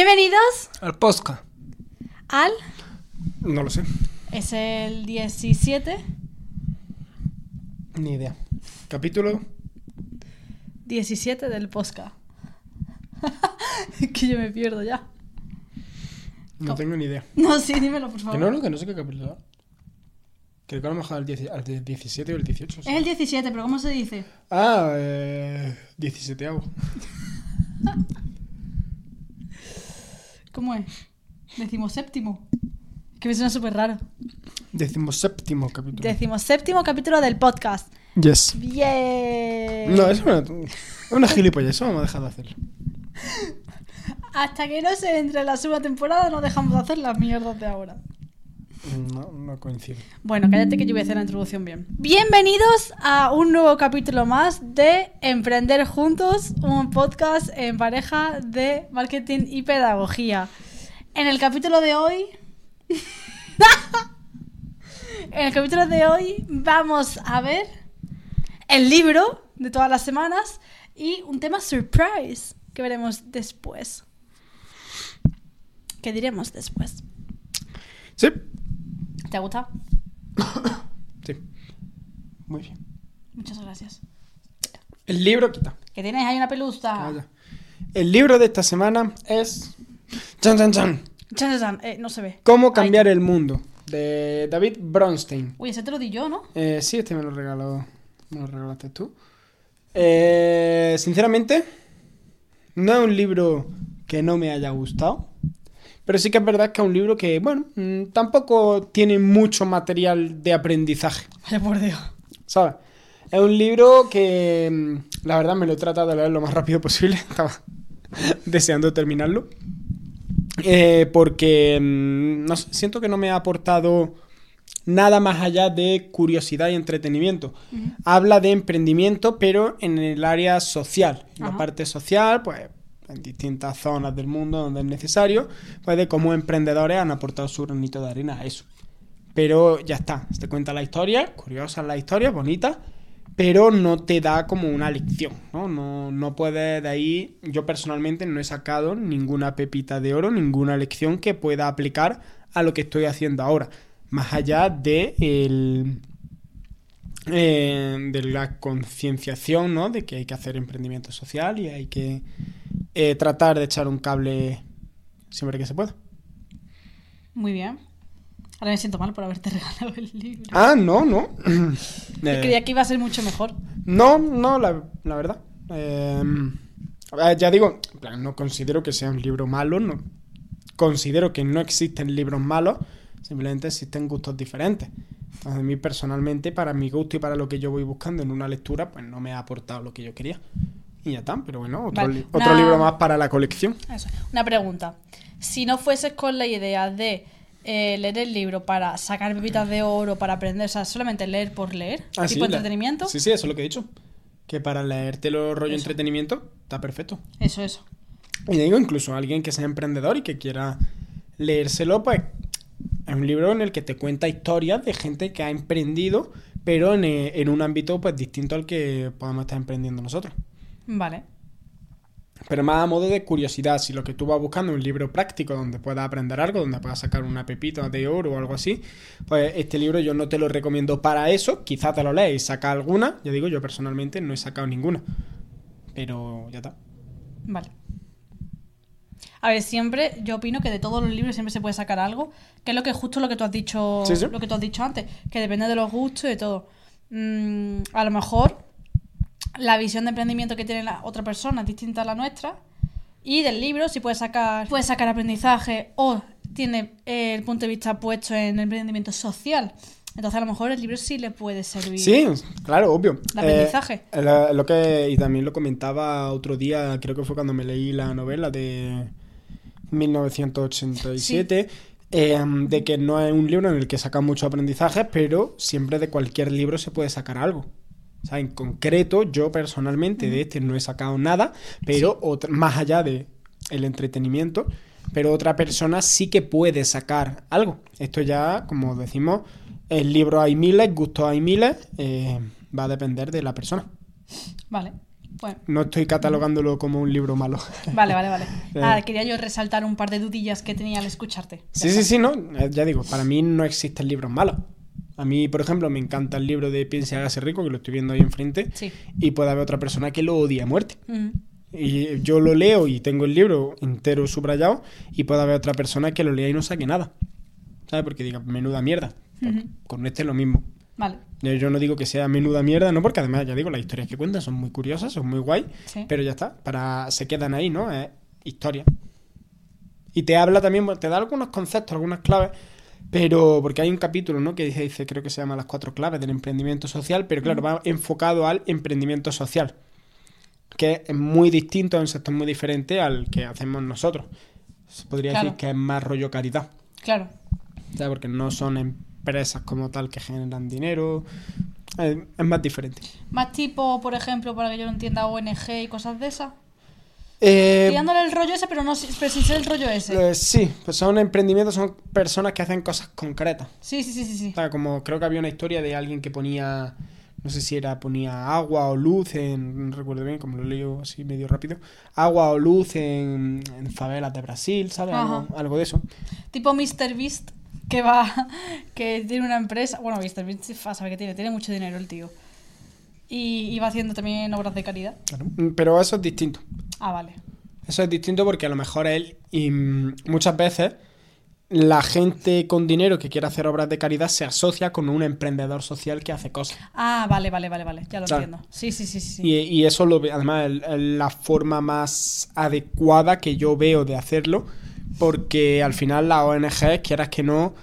Bienvenidos Al Posca. al. No lo sé. Es el 17. Ni idea. Capítulo. 17 del Posca. es que yo me pierdo ya. No ¿Cómo? tengo ni idea. No, sí, dímelo, por Que favor. no, no, que no sé qué capítulo. Creo que a lo mejor al, 10 al de 17 o el 18. sí. Es el 17, pero ¿cómo se dice? Ah, eh, 17 hago. ¿Cómo es? Decimoséptimo. Es que me suena súper raro. Decimoséptimo capítulo. Decimoséptimo capítulo del podcast. yes. Bien. No, es una, es una gilipollas. Eso vamos a dejar de hacerlo. Hasta que no se entre la segunda temporada no dejamos de hacer las mierdas de ahora. No, no coincide. Bueno, cállate que yo voy a hacer la introducción bien. Bienvenidos a un nuevo capítulo más de Emprender Juntos, un podcast en pareja de marketing y pedagogía. En el capítulo de hoy... en el capítulo de hoy vamos a ver el libro de todas las semanas y un tema surprise que veremos después. Que diremos después. Sí. ¿Te ha gustado? Sí. Muy bien. Muchas gracias. El libro, quita. Que tienes ahí una pelusa. Calla. El libro de esta semana es. Chan, chan, chan. Chan, chan, chan. Eh, no se ve. ¿Cómo cambiar el mundo? De David Bronstein. Uy, ese te lo di yo, ¿no? Eh, sí, este me lo regaló. Me lo regalaste tú. Eh, sinceramente, no es un libro que no me haya gustado. Pero sí que es verdad que es un libro que, bueno, mm, tampoco tiene mucho material de aprendizaje. Ay, por Dios. ¿Sabes? Es un libro que, mm, la verdad, me lo he tratado de leer lo más rápido posible. Estaba deseando terminarlo. Eh, porque, mm, no siento que no me ha aportado nada más allá de curiosidad y entretenimiento. Habla de emprendimiento, pero en el área social. En la parte social, pues en distintas zonas del mundo donde es necesario, pues de cómo emprendedores han aportado su granito de arena a eso. Pero ya está, te cuenta la historia, curiosa la historia, bonita, pero no te da como una lección, ¿no? No, no puedes de ahí, yo personalmente no he sacado ninguna pepita de oro, ninguna lección que pueda aplicar a lo que estoy haciendo ahora, más allá de el, eh, de la concienciación, ¿no? De que hay que hacer emprendimiento social y hay que eh, tratar de echar un cable siempre que se pueda. Muy bien. Ahora me siento mal por haberte regalado el libro. Ah, no, no. Yo Eh, creía que iba a ser mucho mejor. No, no, la, la verdad. Eh, ver, ya digo, no considero que sea un libro malo, no. Considero que no existen libros malos, simplemente existen gustos diferentes. A mí personalmente, para mi gusto y para lo que yo voy buscando en una lectura, pues no me ha aportado lo que yo quería. Y ya está, pero bueno, otro, Vale, li- otro una- libro más para la colección. Eso. Una pregunta. Si no fueses con la idea de eh, leer el libro para sacar pepitas de oro, para aprender, o sea, solamente leer por leer, Ah, tipo sí, la- entretenimiento, Sí, sí, eso es lo que he dicho. Que para leértelo rollo Eso. entretenimiento, está perfecto. eso, eso. Y digo, incluso alguien que sea emprendedor y que quiera leérselo, pues es un libro en el que te cuenta historias de gente que ha emprendido, pero en, eh, en un ámbito pues distinto al que podemos estar emprendiendo nosotros. Vale. Pero más a modo de curiosidad, si lo que tú vas buscando es un libro práctico donde puedas aprender algo, donde puedas sacar una pepita de oro o algo así, pues este libro yo no te lo recomiendo para eso, quizás te lo lees y saca alguna, ya digo, yo personalmente no he sacado ninguna, pero ya está. Vale. A ver, siempre yo opino que de todos los libros siempre se puede sacar algo, que es lo que justo lo que tú has dicho, Sí, sí. lo que tú has dicho antes, que depende de los gustos y de todo. Mm, a lo mejor la visión de emprendimiento que tiene la otra persona es distinta a la nuestra y del libro si puede sacar puede sacar aprendizaje o tiene eh, el punto de vista puesto en el emprendimiento social. Entonces a lo mejor el libro sí le puede servir. Sí, claro, obvio. De aprendizaje. Eh, lo que, y también lo comentaba otro día, creo que fue cuando me leí la novela de 1987, eh, de que no es un libro en el que saca mucho aprendizaje, pero siempre de cualquier libro se puede sacar algo. O sea, en concreto, yo personalmente de este no he sacado nada, pero otra- más allá de el entretenimiento, pero otra persona sí que puede sacar algo. Esto ya, como decimos, el libro hay miles, gustos hay miles, eh, va a depender de la persona. Vale. Bueno, No estoy catalogándolo como un libro malo. vale, vale, vale. Eh. Nada, quería yo resaltar un par de dudillas que tenía al escucharte. Sí, sí, sí, no. Eh, Ya digo, para mí no existen libros malos. A mí, por ejemplo, me encanta el libro de Piensa y hágase rico, que lo estoy viendo ahí enfrente. Sí. Y puede haber otra persona que lo odie a muerte. Ujú. Y yo lo leo y tengo el libro entero subrayado. Y puede haber otra persona que lo lea y no saque nada. ¿Sabes? Porque diga, menuda mierda. Con este es lo mismo. Vale. Yo yo no digo que sea menuda mierda, no, porque además, ya digo, las historias que cuentan son muy curiosas, son muy guay. Sí. Pero ya está, para se quedan ahí, ¿no? Es historia. Y te habla también, te da algunos conceptos, algunas claves, pero porque hay un capítulo, ¿no? Que dice, dice, creo que se llama Las cuatro claves del emprendimiento social, pero claro, va enfocado al emprendimiento social, que es muy distinto, es un sector muy diferente al que hacemos nosotros. Se podría Claro. decir que es más rollo caridad, Claro. ¿sabes? Porque no son empresas como tal que generan dinero, es, es más diferente. Más tipo, por ejemplo, para que yo lo entienda, ONG y cosas de esas. Eh, Tirándole el rollo ese, pero, no, pero sin ser el rollo ese. Eh, sí, pues son emprendimientos, son personas que hacen cosas concretas. Sí, sí, sí, sí. sí. O sea, como creo que había una historia de alguien que ponía, no sé si era, ponía agua o luz en, no recuerdo bien, como lo leo así medio rápido, agua o luz en, en favelas de Brasil, ¿sabes? Algo, algo de eso. Tipo Mr. Beast, que va, que tiene una empresa. Bueno, Mr. Fa- sabe que tiene, tiene mucho dinero el tío. Y, y va haciendo también obras de caridad. Claro. Mm, Pero eso es distinto. Ah, vale. Eso es distinto porque a lo mejor él, y mm, muchas veces, la gente con dinero que quiere hacer obras de caridad se asocia con un emprendedor social que hace cosas. Ah, vale, vale, vale, vale. Ya lo Claro. entiendo. Sí, sí, sí, sí. Y, y eso lo además es la forma más adecuada que yo veo de hacerlo, porque al final la ONG, quieras que no,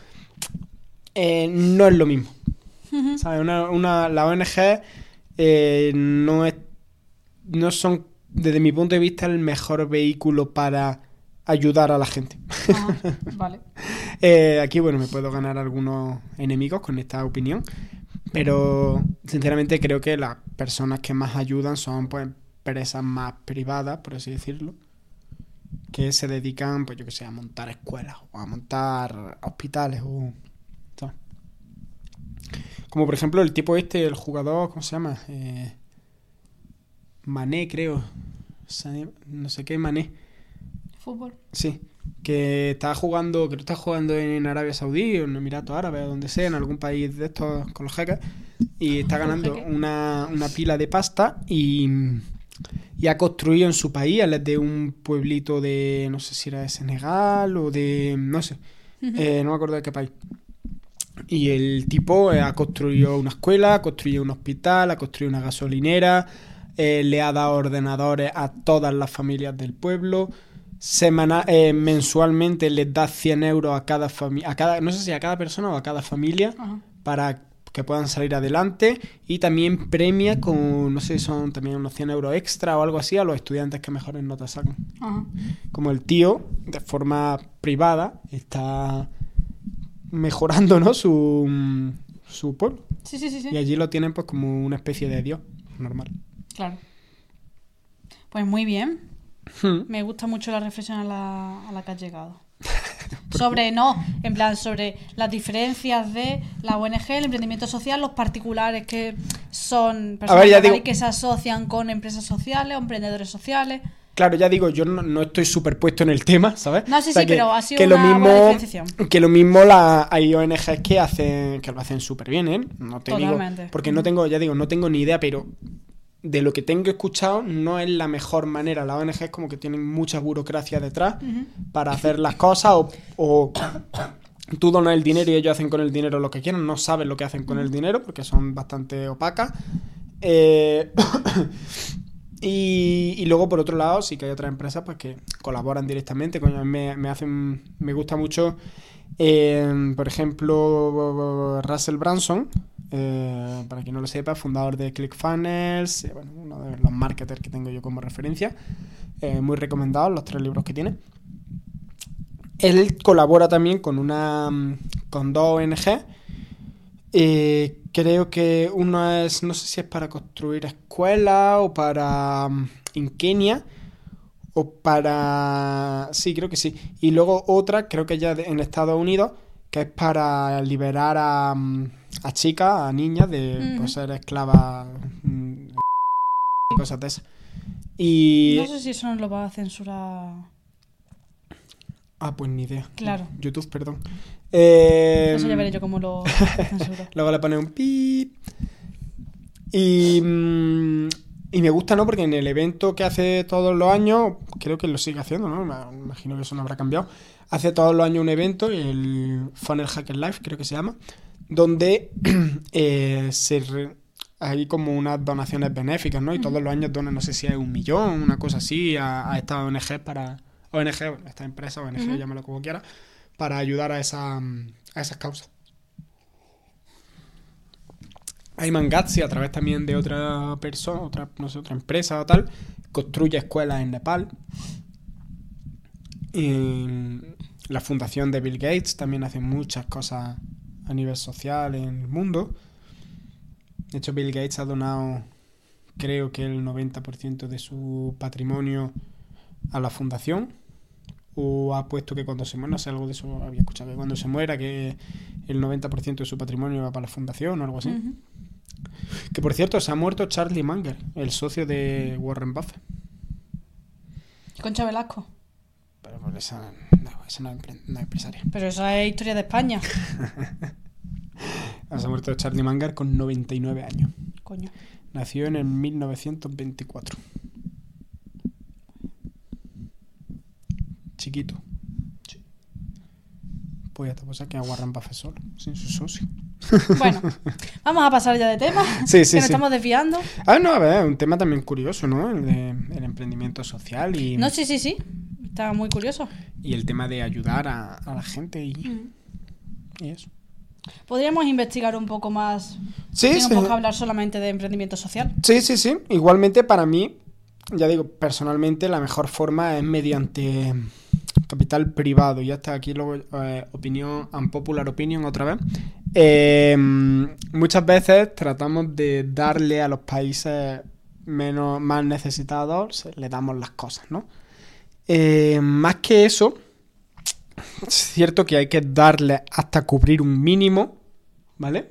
eh, no es lo mismo. Ujú. ¿Sabes? Una, una- la ONG eh, no es, no son, desde mi punto de vista, el mejor vehículo para ayudar a la gente. Ajá, vale. Eh, aquí, bueno, me puedo ganar algunos enemigos con esta opinión, pero sinceramente creo que las personas que más ayudan son pues empresas más privadas, por así decirlo, que se dedican, pues yo que sé, a montar escuelas o a montar hospitales o... ¿sabes? Como por ejemplo el tipo este, el jugador, ¿cómo se llama? Eh, Mané, creo. No sé qué, Mané. Fútbol. Sí, que está jugando, que está jugando en Arabia Saudí o en Emiratos Árabes o donde sea, en algún país de estos con los jeques, y está ¿Con ganando una, una pila de pasta y, y ha construido en su país, él es de un pueblito de, no sé si era de Senegal o de, no sé, eh, no me acuerdo de qué país. Y el tipo eh, ha construido una escuela, ha construido un hospital, ha construido una gasolinera, eh, le ha dado ordenadores a todas las familias del pueblo. Semana, mensualmente les da 100 euros a cada familia, a cada, no sé si a cada persona o a cada familia para que puedan salir adelante y también premia con, no sé, son también unos 100 euros extra o algo así a los estudiantes que mejores notas sacan Ajá. como el tío, de forma privada, está mejorando, ¿no? Su, su pueblo. Sí, sí, sí, sí. Y allí lo tienen pues como una especie de dios, normal. Claro. Pues muy bien. Hmm. Me gusta mucho la reflexión a la, a la que has llegado. Sobre, no, en plan, sobre las diferencias de la ONG, el emprendimiento social, los particulares que son personas ver, digo- que se asocian con empresas sociales o emprendedores sociales. Claro, ya digo, yo no, no estoy superpuesto en el tema, ¿sabes? No, sí, sí, pero ha sido que lo una buena mismo, diferenciación. Que lo mismo la, hay ONGs que hacen, que lo hacen súper bien, ¿eh? No te Totalmente. digo, porque no tengo, ya digo, no tengo ni idea, pero de lo que tengo escuchado no es la mejor manera. Las ONGs como que tienen mucha burocracia detrás para hacer las cosas o, o tú donas el dinero y ellos hacen con el dinero lo que quieran, no saben lo que hacen con el dinero porque son bastante opacas. Eh, y, y luego por otro lado sí que hay otras empresas pues que colaboran directamente, coño, me, me hacen, me gusta mucho, eh, por ejemplo, Russell Branson, eh, para quien no lo sepa, fundador de ClickFunnels, eh, uno de los marketers que tengo yo como referencia, eh, muy recomendados los tres libros que tiene. Él colabora también con una mm, con dos ONG. Creo que uno es, no sé si es para construir escuelas o para mm, en Kenia o para sí, creo que sí. Y luego otra, creo que ya en Estados Unidos, que es para liberar a, mm, a chicas, a niñas de pues, ser esclavas, mm, cosas de esas. Y... No sé si eso no lo va a censurar. Ah, pues ni idea. Claro. YouTube, perdón. Eh, Eso ya veré yo cómo lo censuro. Luego le pone un pip. Y, mm, y me gusta, ¿no? Porque en el evento que hace todos los años, creo que lo sigue haciendo, ¿no? Me imagino que eso no habrá cambiado. Hace todos los años un evento, el Funnel Hacker Life, creo que se llama, donde eh, se re- hay como unas donaciones benéficas, ¿no? Y todos los años donan, no sé si es un millón, una cosa así, a, a estas ONG para. ONG, bueno, esta empresa, ONG, Ujú. llámalo como quiera, para ayudar a, esa, a esas causas. Ayman Gatsi, a través también de otra persona, otra, no sé, otra empresa o tal, construye escuelas en Nepal. Y la fundación de Bill Gates también hace muchas cosas a nivel social en el mundo. De hecho, Bill Gates ha donado, creo que el 90% de su patrimonio a la fundación. O ha puesto que cuando se muera, no sé, algo de eso había escuchado, que cuando se muera, que el 90% de su patrimonio va para la fundación o algo así. Que por cierto, se ha muerto Charlie Munger, el socio de Warren Buffett. Concha Velasco. Pero por esa, esa no es, no es empresaria. Pero esa es historia de España. Se ha muerto Charlie Munger con 99 años. Coño. Nació en el 1924. Chiquito. Pues ya está, pues que a Warren Buffett solo, sin su socio. Bueno, vamos a pasar ya de tema. Sí, sí, que nos estamos desviando. Ah, no, a ver, un tema también curioso, ¿no? El de el emprendimiento social y, No, sí, sí, sí. Está muy curioso. y el tema de ayudar a, a la gente y, y eso. Podríamos investigar un poco más. Sí, sí. poco hablar solamente de emprendimiento social. Sí, sí, sí. Igualmente para mí, ya digo, personalmente la mejor forma es mediante capital privado. Y hasta aquí luego eh, opinión, unpopular opinion otra vez. Eh, muchas veces tratamos de darle a los países menos más necesitados, le damos las cosas, ¿no? Eh, más que eso, es cierto que hay que darle hasta cubrir un mínimo, ¿vale?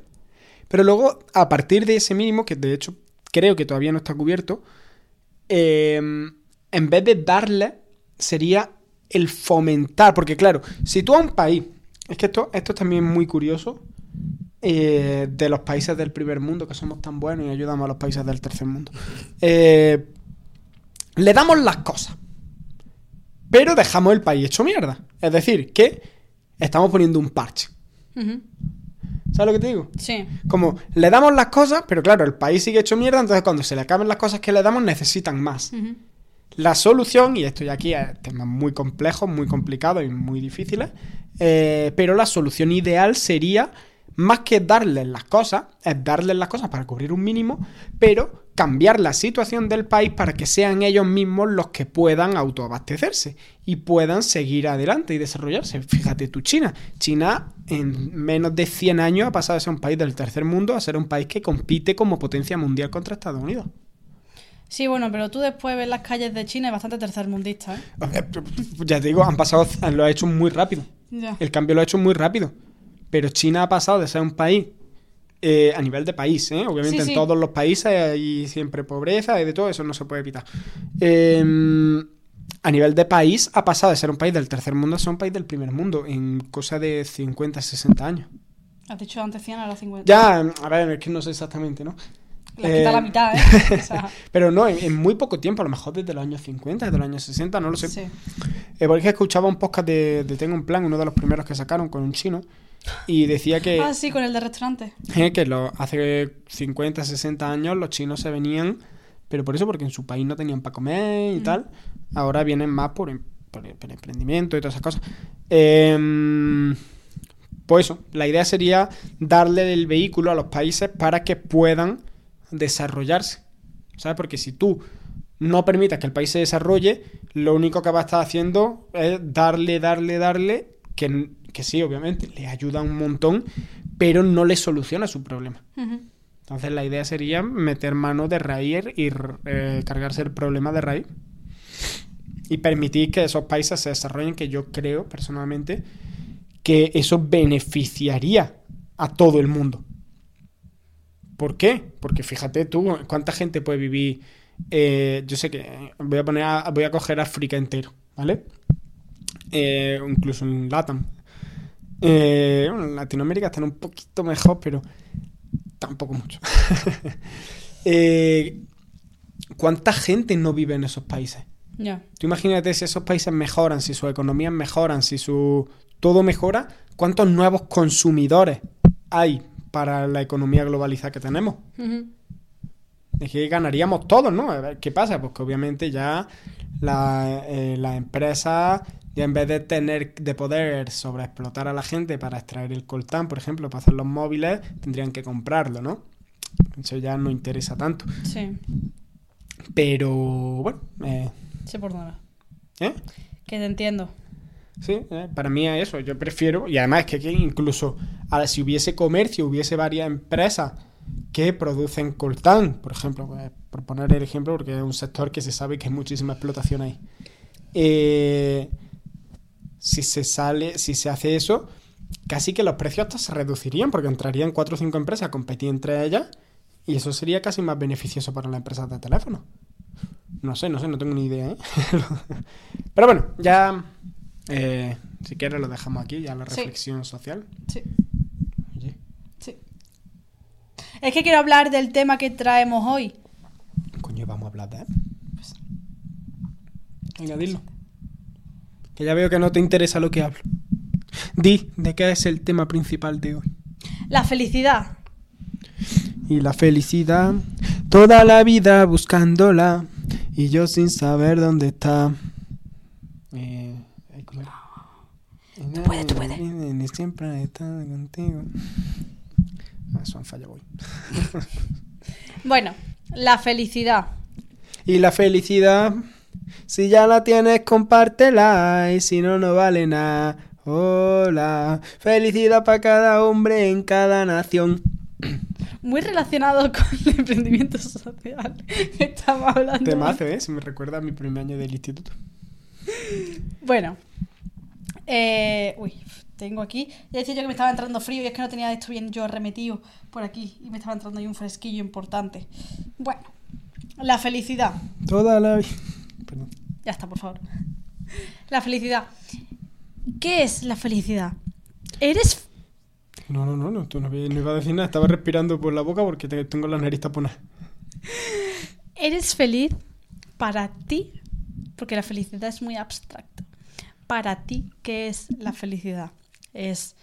Pero luego, a partir de ese mínimo, que de hecho creo que todavía no está cubierto, eh, en vez de darle, sería el fomentar. Porque claro, si tú a un país, es que esto, esto es también muy curioso, eh, de los países del primer mundo, que somos tan buenos y ayudamos a los países del tercer mundo. Eh, le damos las cosas, pero dejamos el país hecho mierda. Es decir, que estamos poniendo un parche. ¿Sabes lo que te digo? Sí. Como le damos las cosas, pero claro, el país sigue hecho mierda, entonces cuando se le acaben las cosas que le damos, necesitan más. La solución, y esto ya aquí es temas muy complejos, muy complicados y muy difíciles, eh, pero la solución ideal sería, más que darles las cosas, es darles las cosas para cubrir un mínimo, pero cambiar la situación del país para que sean ellos mismos los que puedan autoabastecerse y puedan seguir adelante y desarrollarse. Fíjate tú, China. China en menos de 100 años ha pasado de ser un país del tercer mundo a ser un país que compite como potencia mundial contra Estados Unidos. Sí, bueno, pero tú después ves las calles de China y bastante tercermundista, ¿eh? Ya te digo, han pasado, lo ha hecho muy rápido. Ya. El cambio lo ha hecho muy rápido. Pero China ha pasado de ser un país, eh, a nivel de país, ¿eh? obviamente Sí, en sí. todos los países hay siempre pobreza y de todo eso no se puede evitar. Eh, a nivel de país ha pasado de ser un país del tercer mundo a ser un país del primer mundo en cosa de 50, 60 años. Has dicho antes 100, ahora 50. Ya, a ver, es que no sé exactamente, ¿no? Quitado Eh, la mitad, ¿eh? O sea, Pero no, en, en muy poco tiempo, a lo mejor desde los años 50, desde los años 60, no lo sé. sí. Eh, porque escuchaba un podcast de, de Tengo un Plan, uno de los primeros que sacaron con un chino, y decía que, Ah, sí, con el de restaurante. eh, que lo- hace 50, 60 años los chinos se venían, pero por eso, porque en su país no tenían para comer y Mm. tal, ahora vienen más por, em- por, por emprendimiento y todas esas cosas. Em, pues eso, la idea sería darle el vehículo a los países para que puedan desarrollarse. ¿Sabes? Porque si tú no permitas que el país se desarrolle, lo único que va a estar haciendo es darle, darle, darle, que, que sí, obviamente, le ayuda un montón, pero no le soluciona su problema. Entonces la idea sería meter mano de raíz y eh, cargarse el problema de raíz y permitir que esos países se desarrollen, que yo creo personalmente que eso beneficiaría a todo el mundo. ¿Por qué? Porque fíjate tú, ¿cuánta gente puede vivir eh, yo sé que voy a poner a- voy a coger África entero, ¿vale? Eh, incluso en LATAM. Eh, bueno, en Latinoamérica están un poquito mejor, pero tampoco mucho. Eh, ¿Cuánta gente no vive en esos países? Ya. Tú imagínate si esos países mejoran, si sus economías mejoran, si su todo mejora, ¿cuántos nuevos consumidores hay para la economía globalizada que tenemos? Es que ganaríamos todos, ¿no? A ver, ¿Qué pasa? Pues que obviamente ya la, eh, las empresas, ya en vez de tener, de poder sobreexplotar a la gente para extraer el coltán, por ejemplo, para hacer los móviles, tendrían que comprarlo, ¿no? Eso ya no interesa tanto. Sí. Pero, bueno, eh, Sé por dónde va. ¿eh? Que te entiendo. Sí, eh, para mí es eso. Yo prefiero, y además es que aquí incluso ahora, si hubiese comercio, hubiese varias empresas que producen coltán, por ejemplo, pues, por poner el ejemplo, porque es un sector que se sabe que hay muchísima explotación ahí. Eh, si se sale, si se hace eso, casi que los precios hasta se reducirían, porque entrarían cuatro o cinco empresas a competir entre ellas, y eso sería casi más beneficioso para las empresas de teléfono. No sé, no sé, no tengo ni idea, ¿eh? Pero bueno, ya. eh, si quieres lo dejamos aquí, ya la Sí. reflexión social. Sí. Oye, Sí. Es que quiero hablar del tema que traemos hoy. coño, vamos a hablar de él. Venga, dilo. Que ya veo que no te interesa lo que hablo. Di, ¿de qué es el tema principal de hoy? La felicidad. Y la felicidad, toda la vida buscándola, y yo sin saber dónde está. Eh. Tú puedes, tú puedes. Siempre está contigo. Ah, eso han fallado hoy. Bueno, la felicidad. Y la felicidad, si ya la tienes, compártela. Y si no, no vale nada. Hola, felicidad para cada hombre en cada nación. Muy relacionado con el emprendimiento social. Estamos hablando. Temazo, ¿eh? Se me recuerda a mi primer año del instituto. Bueno. Eh, uy, tengo aquí. Ya decía yo que me estaba entrando frío y es que no tenía esto bien yo arremetido por aquí. Y me estaba entrando ahí un fresquillo importante. Bueno, la felicidad. Toda la vida. Perdón. Ya está, por favor. La felicidad. ¿Qué es la felicidad? ¿Eres No, no, no, no, tú no, no iba a decir nada. Estaba respirando por la boca porque te- tengo la nariz taponada. ¿Eres feliz para ti? Porque la felicidad es muy abstracto. Para ti, ¿qué es la felicidad? Es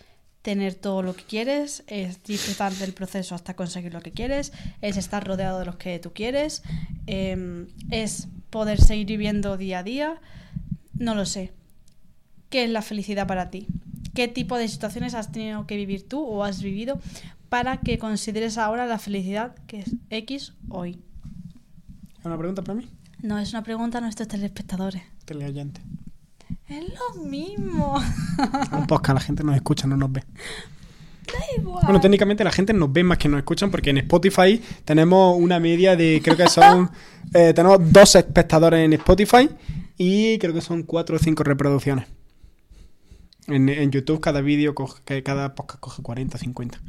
tener todo lo que quieres, es disfrutar del proceso hasta conseguir lo que quieres, es estar rodeado de los que tú quieres, em, es poder seguir viviendo día a día. No lo sé. ¿Qué es la felicidad para ti? ¿Qué tipo de situaciones has tenido que vivir tú o has vivido para que consideres ahora la felicidad que es X hoy? ¿Hay una pregunta para mí? No, es una pregunta a nuestros telespectadores. Teleoyente. Es lo mismo. Un podcast, la gente nos escucha, no nos ve. Bueno, técnicamente la gente nos ve más que nos escuchan porque en Spotify tenemos una media de, creo que son, eh, tenemos dos espectadores en Spotify y creo que son cuatro o cinco reproducciones. En, en YouTube cada vídeo, coge, cada podcast coge 40, 50.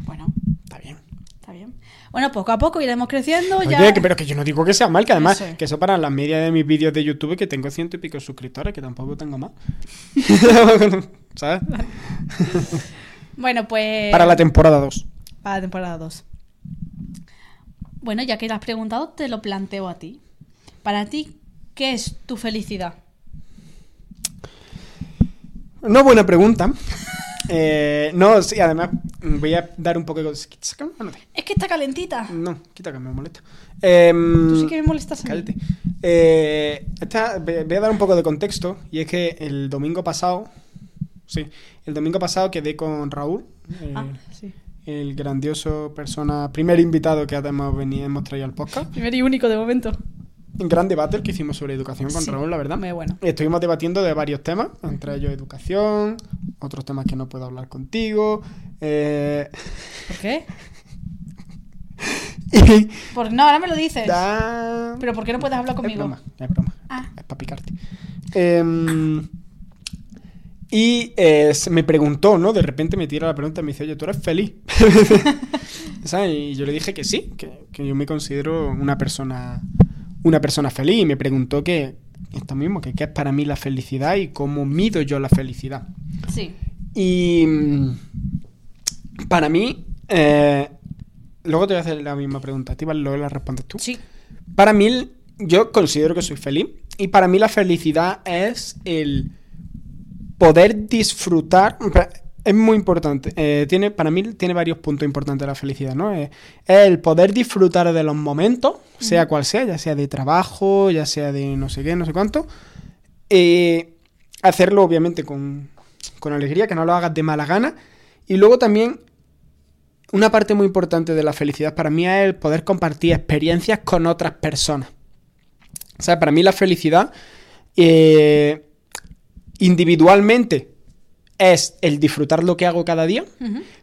Bueno, Está bien. está bien. Bueno, poco a poco iremos creciendo. Oye, ya... que- pero que yo no digo que sea mal, que además, Eso que eso para las medias de mis vídeos de YouTube, que tengo ciento y pico suscriptores, que tampoco tengo más. ¿Sabes? Bueno, pues. Para la temporada 2. Para la temporada 2. Bueno, ya que lo has preguntado, te lo planteo a ti. Para ti, ¿qué es tu felicidad? Una buena pregunta. Eh, no, sí, además voy a dar un poco de... Es que está calentita. No, quita que me molesta. Em, Tú sí que me molestas a mí. Eh, esta- voy a dar un poco de contexto. Y es que el domingo pasado. Sí, el domingo pasado quedé con Raúl. eh, Ah, sí. El grandioso persona. Primer invitado que hemos, venido, hemos traído al podcast. Primer y único de momento. Un gran debate el que hicimos sobre educación con Sí, Raúl, la verdad. Muy bueno. Estuvimos debatiendo de varios temas, entre ellos educación, otros temas que no puedo hablar contigo. eh, ¿Por qué? y- Porque no, ahora me lo dices. da- Pero ¿por qué no puedes hablar Es conmigo? broma, es broma. Ah. Es para picarte. Em, y eh, se me preguntó, ¿no? De repente me tira la pregunta y me dice, oye, ¿tú eres feliz? ¿Sabes? Y yo le dije que sí, que, que yo me considero una persona una persona feliz y me preguntó que esto mismo, que qué es para mí la felicidad y cómo mido yo la felicidad. Sí. Y mm, para mí, eh, luego te voy a hacer la misma pregunta, ¿vale? luego la respondes tú. Sí. Para mí, yo considero que soy feliz y para mí la felicidad es el poder disfrutar. Es muy importante. eh, tiene, para mí tiene varios puntos importantes la felicidad, ¿no? Eh, Es el poder disfrutar de los momentos, sea cual sea, ya sea de trabajo, ya sea de no sé qué, no sé cuánto. Eh, hacerlo obviamente con, con alegría, que no lo hagas de mala gana. Y luego también una parte muy importante de la felicidad para mí es el poder compartir experiencias con otras personas. O sea, para mí la felicidad eh, individualmente es el disfrutar lo que hago cada día,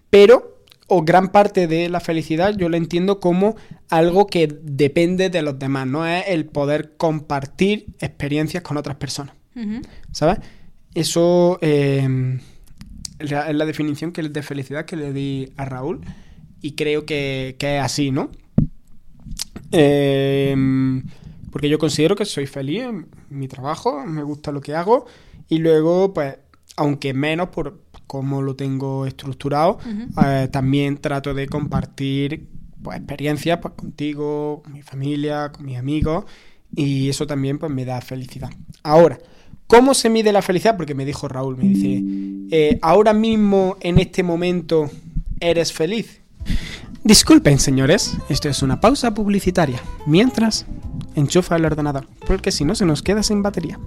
pero o gran parte de la felicidad yo la entiendo como algo que depende de los demás, no es el poder compartir experiencias con otras personas. ¿Sabes? Eso eh, es la es la definición que, de felicidad que le di a Raúl y creo que, que es así, ¿no? Eh, porque yo considero que soy feliz en mi trabajo, me gusta lo que hago y luego, pues, aunque menos por cómo lo tengo estructurado, eh, también trato de compartir pues, experiencias pues, contigo, con mi familia, con mis amigos y eso también pues, me da felicidad. Ahora, ¿cómo se mide la felicidad? Porque me dijo Raúl, me dice, eh, ahora mismo, en este momento, ¿eres feliz? Disculpen, señores, esto es una pausa publicitaria. Mientras, enchufa el ordenador, porque si no se nos queda sin batería.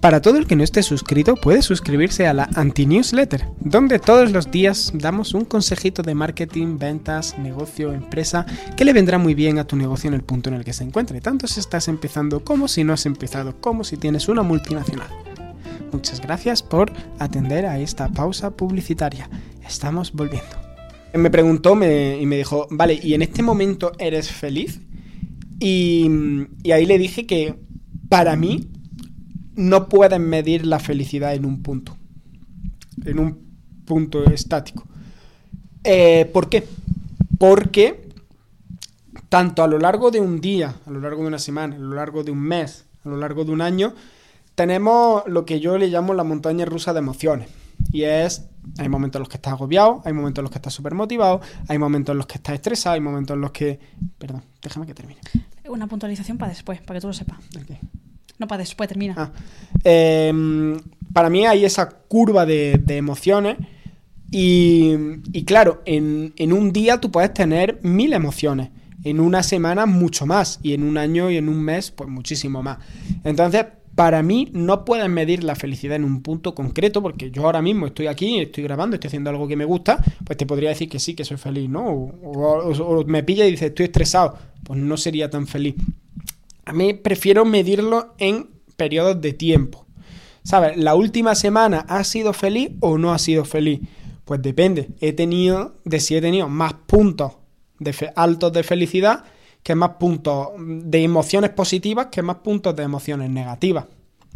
Para todo el que no esté suscrito, puede suscribirse a la anti-newsletter, donde todos los días damos un consejito de marketing, ventas, negocio, empresa, que le vendrá muy bien a tu negocio en el punto en el que se encuentre, tanto si estás empezando como si no has empezado, como si tienes una multinacional. Muchas gracias por atender a esta pausa publicitaria. Estamos volviendo. Me preguntó me- y me dijo, vale, ¿y en este momento eres feliz? Y, y ahí le dije que para mí no puedes medir la felicidad en un punto. En un punto estático. Eh, ¿Por qué? Porque tanto a lo largo de un día, a lo largo de una semana, a lo largo de un mes, a lo largo de un año, tenemos lo que yo le llamo la montaña rusa de emociones. Y es, hay momentos en los que estás agobiado, hay momentos en los que estás súper motivado, hay momentos en los que estás estresado, hay momentos en los que... Perdón, déjame que termine. Una puntualización para después, para que tú lo sepas. No para después, termina. Ah, em, para mí hay esa curva de, emociones y, claro, en, un día tú puedes tener mil emociones, en una semana mucho más y en un año y en un mes pues muchísimo más. Entonces, para mí no puedes medir la felicidad en un punto concreto porque yo ahora mismo estoy aquí, estoy grabando, estoy haciendo algo que me gusta, pues te podría decir que sí, que soy feliz, ¿no? O- o me pilla y dices, estoy estresado, pues no sería tan feliz. A mí prefiero medirlo en periodos de tiempo. ¿Sabes? ¿La última semana ha sido feliz o no ha sido feliz? Pues depende. He tenido, de si he tenido más puntos de altos de felicidad que más puntos de emociones positivas que más puntos de emociones negativas.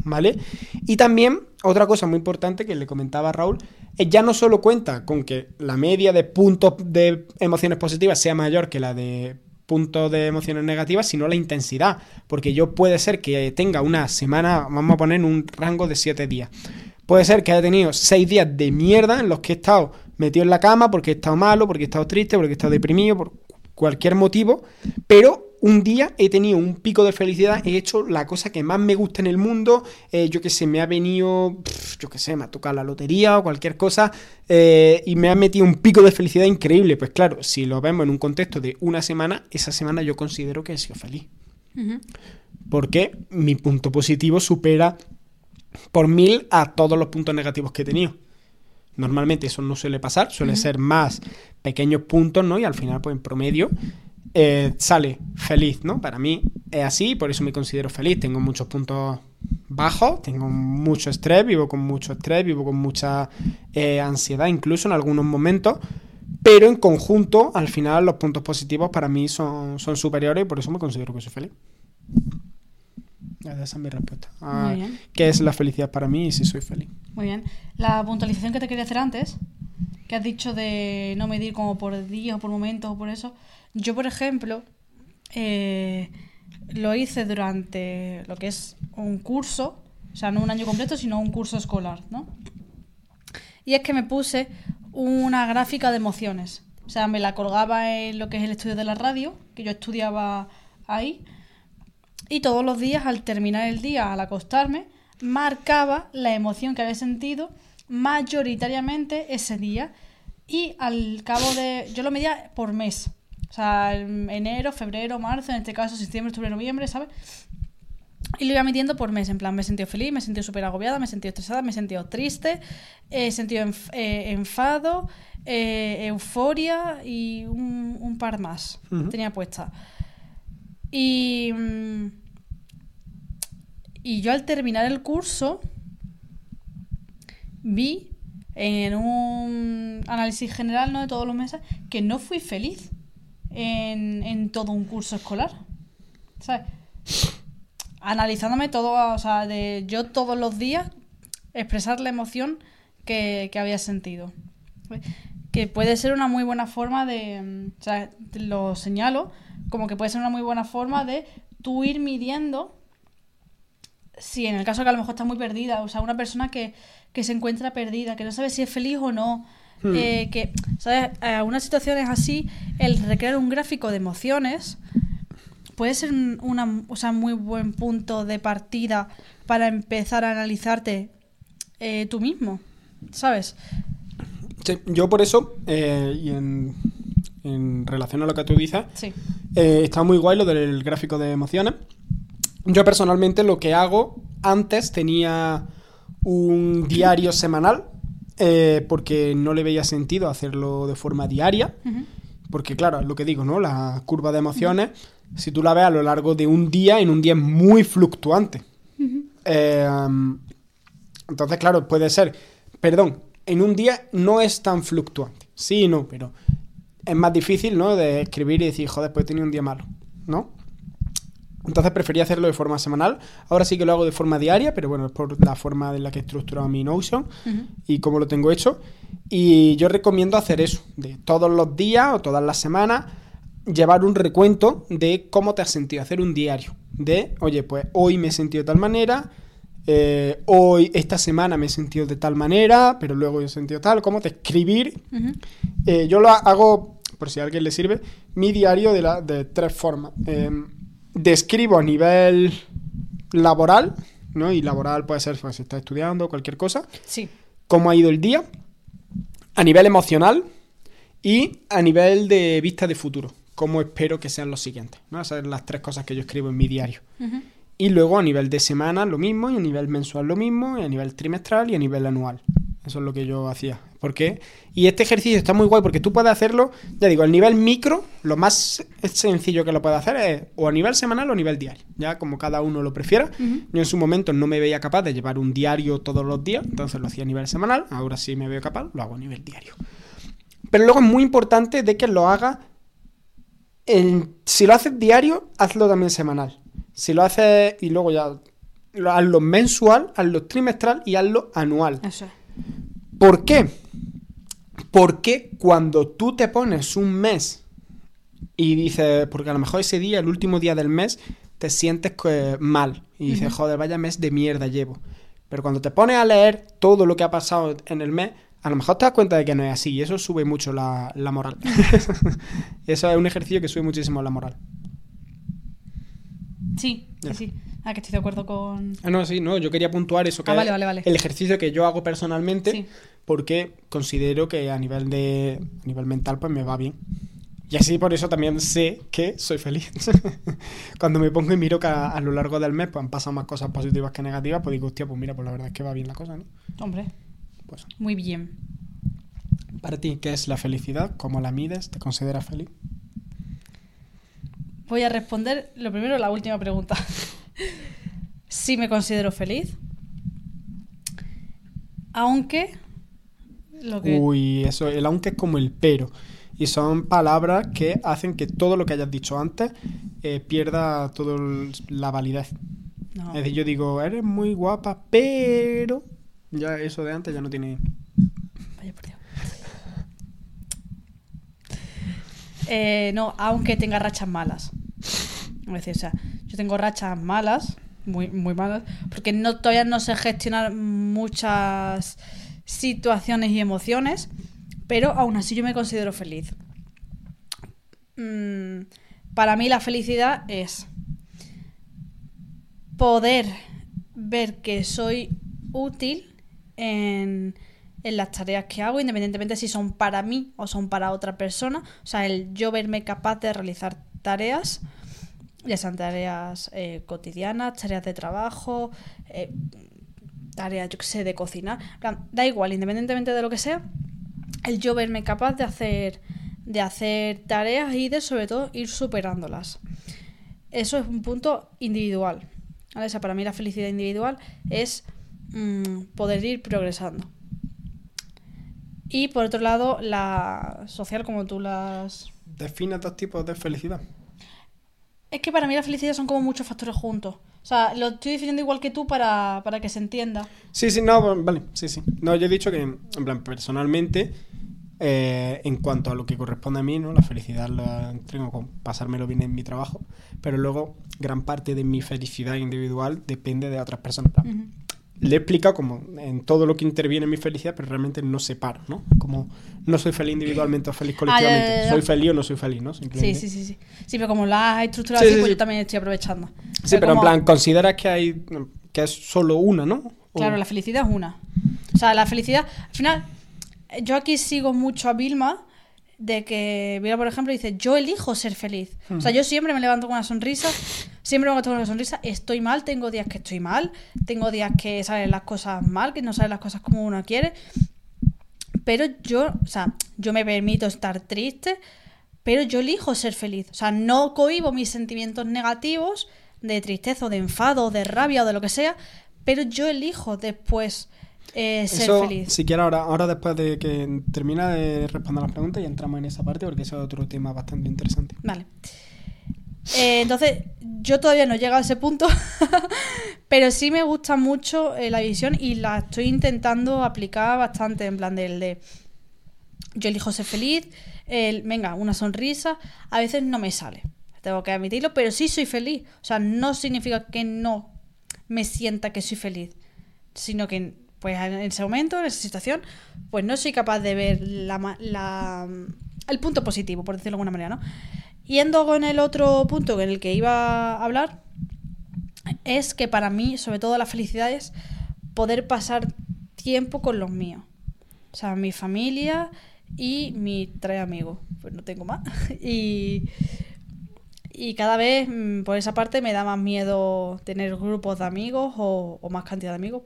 ¿Vale? Y también, otra cosa muy importante que le comentaba a Raúl, es ya no solo cuenta con que la media de puntos de emociones positivas sea mayor que la de puntos de emociones negativas, sino la intensidad. Porque yo puede ser que tenga una semana, vamos a poner un rango de 7 días. Puede ser que haya tenido 6 días de mierda en los que he estado metido en la cama porque he estado malo, porque he estado triste, porque he estado deprimido, por cualquier motivo, pero un día he tenido un pico de felicidad, he hecho la cosa que más me gusta en el mundo, eh, yo que sé, me ha venido, yo que sé, me ha tocado la lotería o cualquier cosa, eh, y me ha metido un pico de felicidad increíble. Pues claro, si lo vemos en un contexto de una semana, esa semana yo considero que he sido feliz. Porque mi punto positivo supera por mil a todos los puntos negativos que he tenido. Normalmente eso no suele pasar, suele ser más pequeños puntos, ¿no? Y al final, pues en promedio, eh, sale feliz, ¿no? Para mí es así, por eso me considero feliz. Tengo muchos puntos bajos, tengo mucho estrés, vivo con mucho estrés, vivo con mucha eh, ansiedad, incluso en algunos momentos. Pero en conjunto, al final, los puntos positivos para mí son, son superiores y por eso me considero que soy feliz. Esa es mi respuesta. a Muy bien. ¿Qué es la felicidad para mí y si soy feliz? Muy bien. La puntualización que te quería hacer antes, que has dicho de no medir como por días o por momentos o por eso. Yo, por ejemplo, eh, lo hice durante lo que es un curso, o sea, no un año completo, sino un curso escolar, ¿no? Y es que me puse una gráfica de emociones. O sea, me la colgaba en lo que es el estudio de la radio, que yo estudiaba ahí. Y todos los días, al terminar el día, al acostarme, marcaba la emoción que había sentido mayoritariamente ese día. Y al cabo de. Yo lo medía por mes. O sea, enero, febrero, marzo, en este caso, septiembre, octubre, noviembre, ¿sabes? Y lo iba midiendo por mes, en plan, me he sentido feliz, me he sentido súper agobiada, me he sentido estresada, me he sentido triste, he sentido enf- eh, enfado, eh, euforia y un, un par más tenía puesta. Y, mm, y yo al terminar el curso vi en un análisis general ¿no? de todos los meses que no fui feliz en, en todo un curso escolar. ¿Sabes? Analizándome todo, o sea, de yo todos los días expresar la emoción que, que había sentido. Que puede ser una muy buena forma de, mm, o sea, lo señalo, como que puede ser una muy buena forma de tú ir midiendo si en el caso que a lo mejor está muy perdida, o sea, una persona que, que se encuentra perdida, que no sabe si es feliz o no, Hmm. eh, que, ¿sabes? A unas situaciones así, el recrear un gráfico de emociones puede ser un una, o sea, muy buen punto de partida para empezar a analizarte eh, tú mismo, ¿sabes? Sí, yo por eso, eh, y en, en relación a lo que tú dices, Sí. está muy guay lo del gráfico de emociones. Yo personalmente lo que hago, antes tenía un diario semanal, eh, porque no le veía sentido hacerlo de forma diaria. Porque claro, es lo que digo, ¿no? La curva de emociones, si tú la ves a lo largo de un día, en un día es muy fluctuante. Eh, um, entonces, claro, puede ser, perdón, en un día no es tan fluctuante. Sí y no, pero es más difícil, ¿no? De escribir y decir, joder, pues he tenido un día malo, ¿no? Entonces prefería hacerlo de forma semanal. Ahora sí que lo hago de forma diaria, pero bueno, es por la forma en la que he estructurado mi Notion y cómo lo tengo hecho. Y yo recomiendo hacer eso, de todos los días o todas las semanas, llevar un recuento de cómo te has sentido, hacer un diario. De, oye, pues hoy me he sentido de tal manera, eh, hoy, esta semana me he sentido de tal manera, pero luego he sentido tal, cómo te escribir. Eh, yo lo hago, por si a alguien le sirve, mi diario de, la, de tres formas. Eh, describo a nivel laboral, ¿no? Y laboral puede ser pues, si estás estudiando, cualquier cosa Sí. cómo ha ido el día, a nivel emocional y a nivel de vista de futuro, cómo espero que sean los siguientes. ¿no? Esas son las tres cosas que yo escribo en mi diario. Y luego a nivel de semana lo mismo, y a nivel mensual lo mismo, y a nivel trimestral y a nivel anual. Eso es lo que yo hacía. ¿Por qué? Y este ejercicio está muy guay porque tú puedes hacerlo, ya digo, al nivel micro, lo más sencillo que lo puedes hacer es o a nivel semanal o a nivel diario. Ya como cada uno lo prefiera. Yo en su momento no me veía capaz de llevar un diario todos los días, entonces lo hacía a nivel semanal. Ahora sí me veo capaz, lo hago a nivel diario. Pero luego es muy importante de que lo haga. en- si lo haces diario, hazlo también semanal. Si lo haces y luego ya lo- hazlo mensual, hazlo trimestral y hazlo anual. Eso es. ¿Por qué? Porque cuando tú te pones un mes y dices, porque a lo mejor ese día, el último día del mes, te sientes mal y dices, joder, vaya mes de mierda llevo. Pero cuando te pones a leer todo lo que ha pasado en el mes, a lo mejor te das cuenta de que no es así y eso sube mucho la, la moral. eso es un ejercicio que sube muchísimo la moral. Sí, sí, sí. Ah, que estoy de acuerdo con... Ah, no, sí, no, yo quería puntuar eso, que Ah, vale, vale, vale. el ejercicio que yo hago personalmente, Sí. porque considero que a nivel de a nivel mental pues me va bien. Y así por eso también sé que soy feliz. Cuando me pongo y miro que a, a lo largo del mes pues han pasado más cosas positivas que negativas, pues digo, hostia, pues mira, pues la verdad es que va bien la cosa, ¿no? Hombre, Pues muy bien. para ti, ¿qué es la felicidad? ¿Cómo la mides? ¿Te consideras feliz? Voy a responder lo primero, la última pregunta. sí me considero feliz. Aunque... Lo que... Uy, eso, el aunque es como el pero. Y son palabras que hacen que todo lo que hayas dicho antes eh, pierda toda la validez. no. Es decir, yo digo, eres muy guapa, pero ya eso de antes ya no tiene. Vaya por Dios. Eh, no, aunque tenga rachas malas. Es decir, o sea, Yo tengo rachas malas, muy, muy malas, porque no, todavía no sé gestionar muchas situaciones y emociones, pero aún así yo me considero feliz. Mm, para mí la felicidad es poder ver que soy útil en, en las tareas que hago, independientemente si son para mí o son para otra persona. O sea, el yo verme capaz de realizar tareas, ya sean tareas eh, cotidianas, tareas de trabajo, eh, tareas, yo que sé, de cocinar. Da igual, independientemente de lo que sea, el yo verme capaz de hacer, de hacer tareas y de, sobre todo, ir superándolas. Eso es un punto individual. ¿vale? Para mí la felicidad individual es mm, poder ir progresando. Y por otro lado, la social, como tú las. Define dos tipos de felicidad. Es que para mí la felicidad son como muchos factores juntos. O sea, lo estoy definiendo igual que tú para, para que se entienda. Sí, sí, no, vale, sí, sí. No, yo he dicho que, en plan, personalmente, eh, en cuanto a lo que corresponde a mí, ¿no? La felicidad la tengo con pasármelo bien en mi trabajo, pero luego gran parte de mi felicidad individual depende de otras personas. Le he explicado como en todo lo que interviene en mi felicidad, pero realmente no separo, ¿no? Como no soy feliz individualmente o feliz Ah, colectivamente. ya. Soy feliz o no soy feliz, ¿no? Sí, Simplemente. sí, sí, sí. Sí, pero como la has estructurado Sí, así, sí, pues sí. yo también estoy aprovechando. Sí, pero en como- plan, ¿consideras que hay que es solo una, no? O- Claro, la felicidad es una. O sea, la felicidad. Al final, yo aquí sigo mucho a Vilma, de que Vilma, por ejemplo, dice: Yo elijo ser feliz. O sea, yo siempre me levanto con una sonrisa, siempre me levanto con una sonrisa. Estoy mal, tengo días que estoy mal, tengo días que salen las cosas mal, que no salen las cosas como uno quiere. Pero yo, o sea, yo me permito estar triste, pero yo elijo ser feliz. O sea, no cohibo mis sentimientos negativos de tristeza o de enfado o de rabia o de lo que sea, pero yo elijo después eh, ser Eso, feliz. si quieres, ahora, ahora después de que termina de responder las preguntas y entramos en esa parte porque ese es otro tema bastante interesante. Vale. Eh, entonces, yo todavía no he llegado a ese punto, pero sí me gusta mucho eh, la visión y la estoy intentando aplicar bastante en plan del de yo elijo ser feliz, el, venga, una sonrisa, a veces no me sale, tengo que admitirlo, pero sí soy feliz. O sea, no significa que no me sienta que soy feliz, sino que pues en ese momento, en esa situación, pues no soy capaz de ver la, la- el punto positivo, por decirlo de alguna manera, ¿no? Yendo con el otro punto en el que iba a hablar, es que para mí, sobre todo la felicidad es poder pasar tiempo con los míos. O sea, mi familia y mis tres amigos. Pues no tengo más. Y, y cada vez mm, por esa parte me da más miedo tener grupos de amigos o, más cantidad de amigos.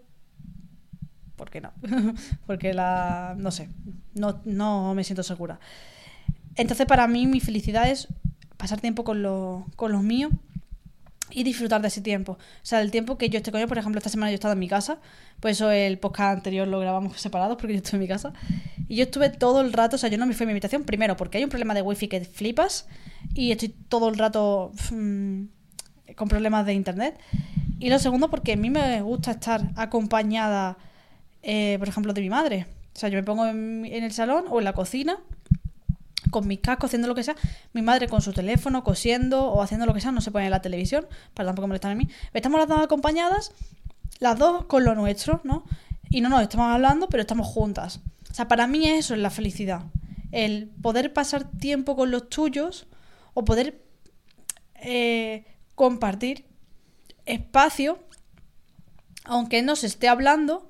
¿Por qué no? Porque la... no sé, no, no me siento segura. Entonces para mí mi felicidad es pasar tiempo con, los con los míos y disfrutar de ese tiempo. O sea, el tiempo que yo esté con ellos, por ejemplo, esta semana yo he estado en mi casa, pues eso el podcast anterior lo grabamos separados porque yo estuve en mi casa. Y yo estuve todo el rato, o sea, yo no me fui a mi habitación, primero porque hay un problema de wifi que flipas y estoy todo el rato mm, con problemas de internet. Y lo segundo porque a mí me gusta estar acompañada, eh, por ejemplo, de mi madre. O sea, yo me pongo en, en el salón o en la cocina con mis cascos, haciendo lo que sea, mi madre con su teléfono, cosiendo o haciendo lo que sea, no se pone en la televisión, para tampoco molestar a mí. Estamos las dos acompañadas, las dos con lo nuestro, ¿no? Y no nos estamos hablando, pero estamos juntas. O sea, para mí eso es la felicidad. El poder pasar tiempo con los tuyos o poder eh, compartir espacio, aunque no se esté hablando,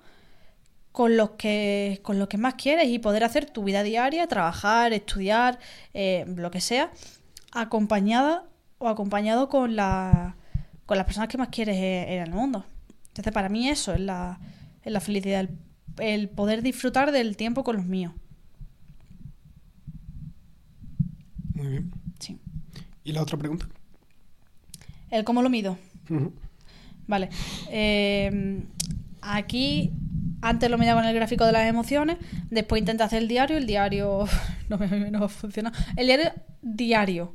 con lo que con lo que más quieres y poder hacer tu vida diaria, trabajar, estudiar, eh, lo que sea, acompañada o acompañado con la con las personas que más quieres en, en el mundo. Entonces, para mí eso es la, es la felicidad, el, el poder disfrutar del tiempo con los míos. Muy bien. Sí. ¿Y la otra pregunta? El cómo lo mido. Vale. Eh, aquí antes lo medía con el gráfico de las emociones, después intenté hacer el diario, el diario no me, no me ha funcionado. El diario diario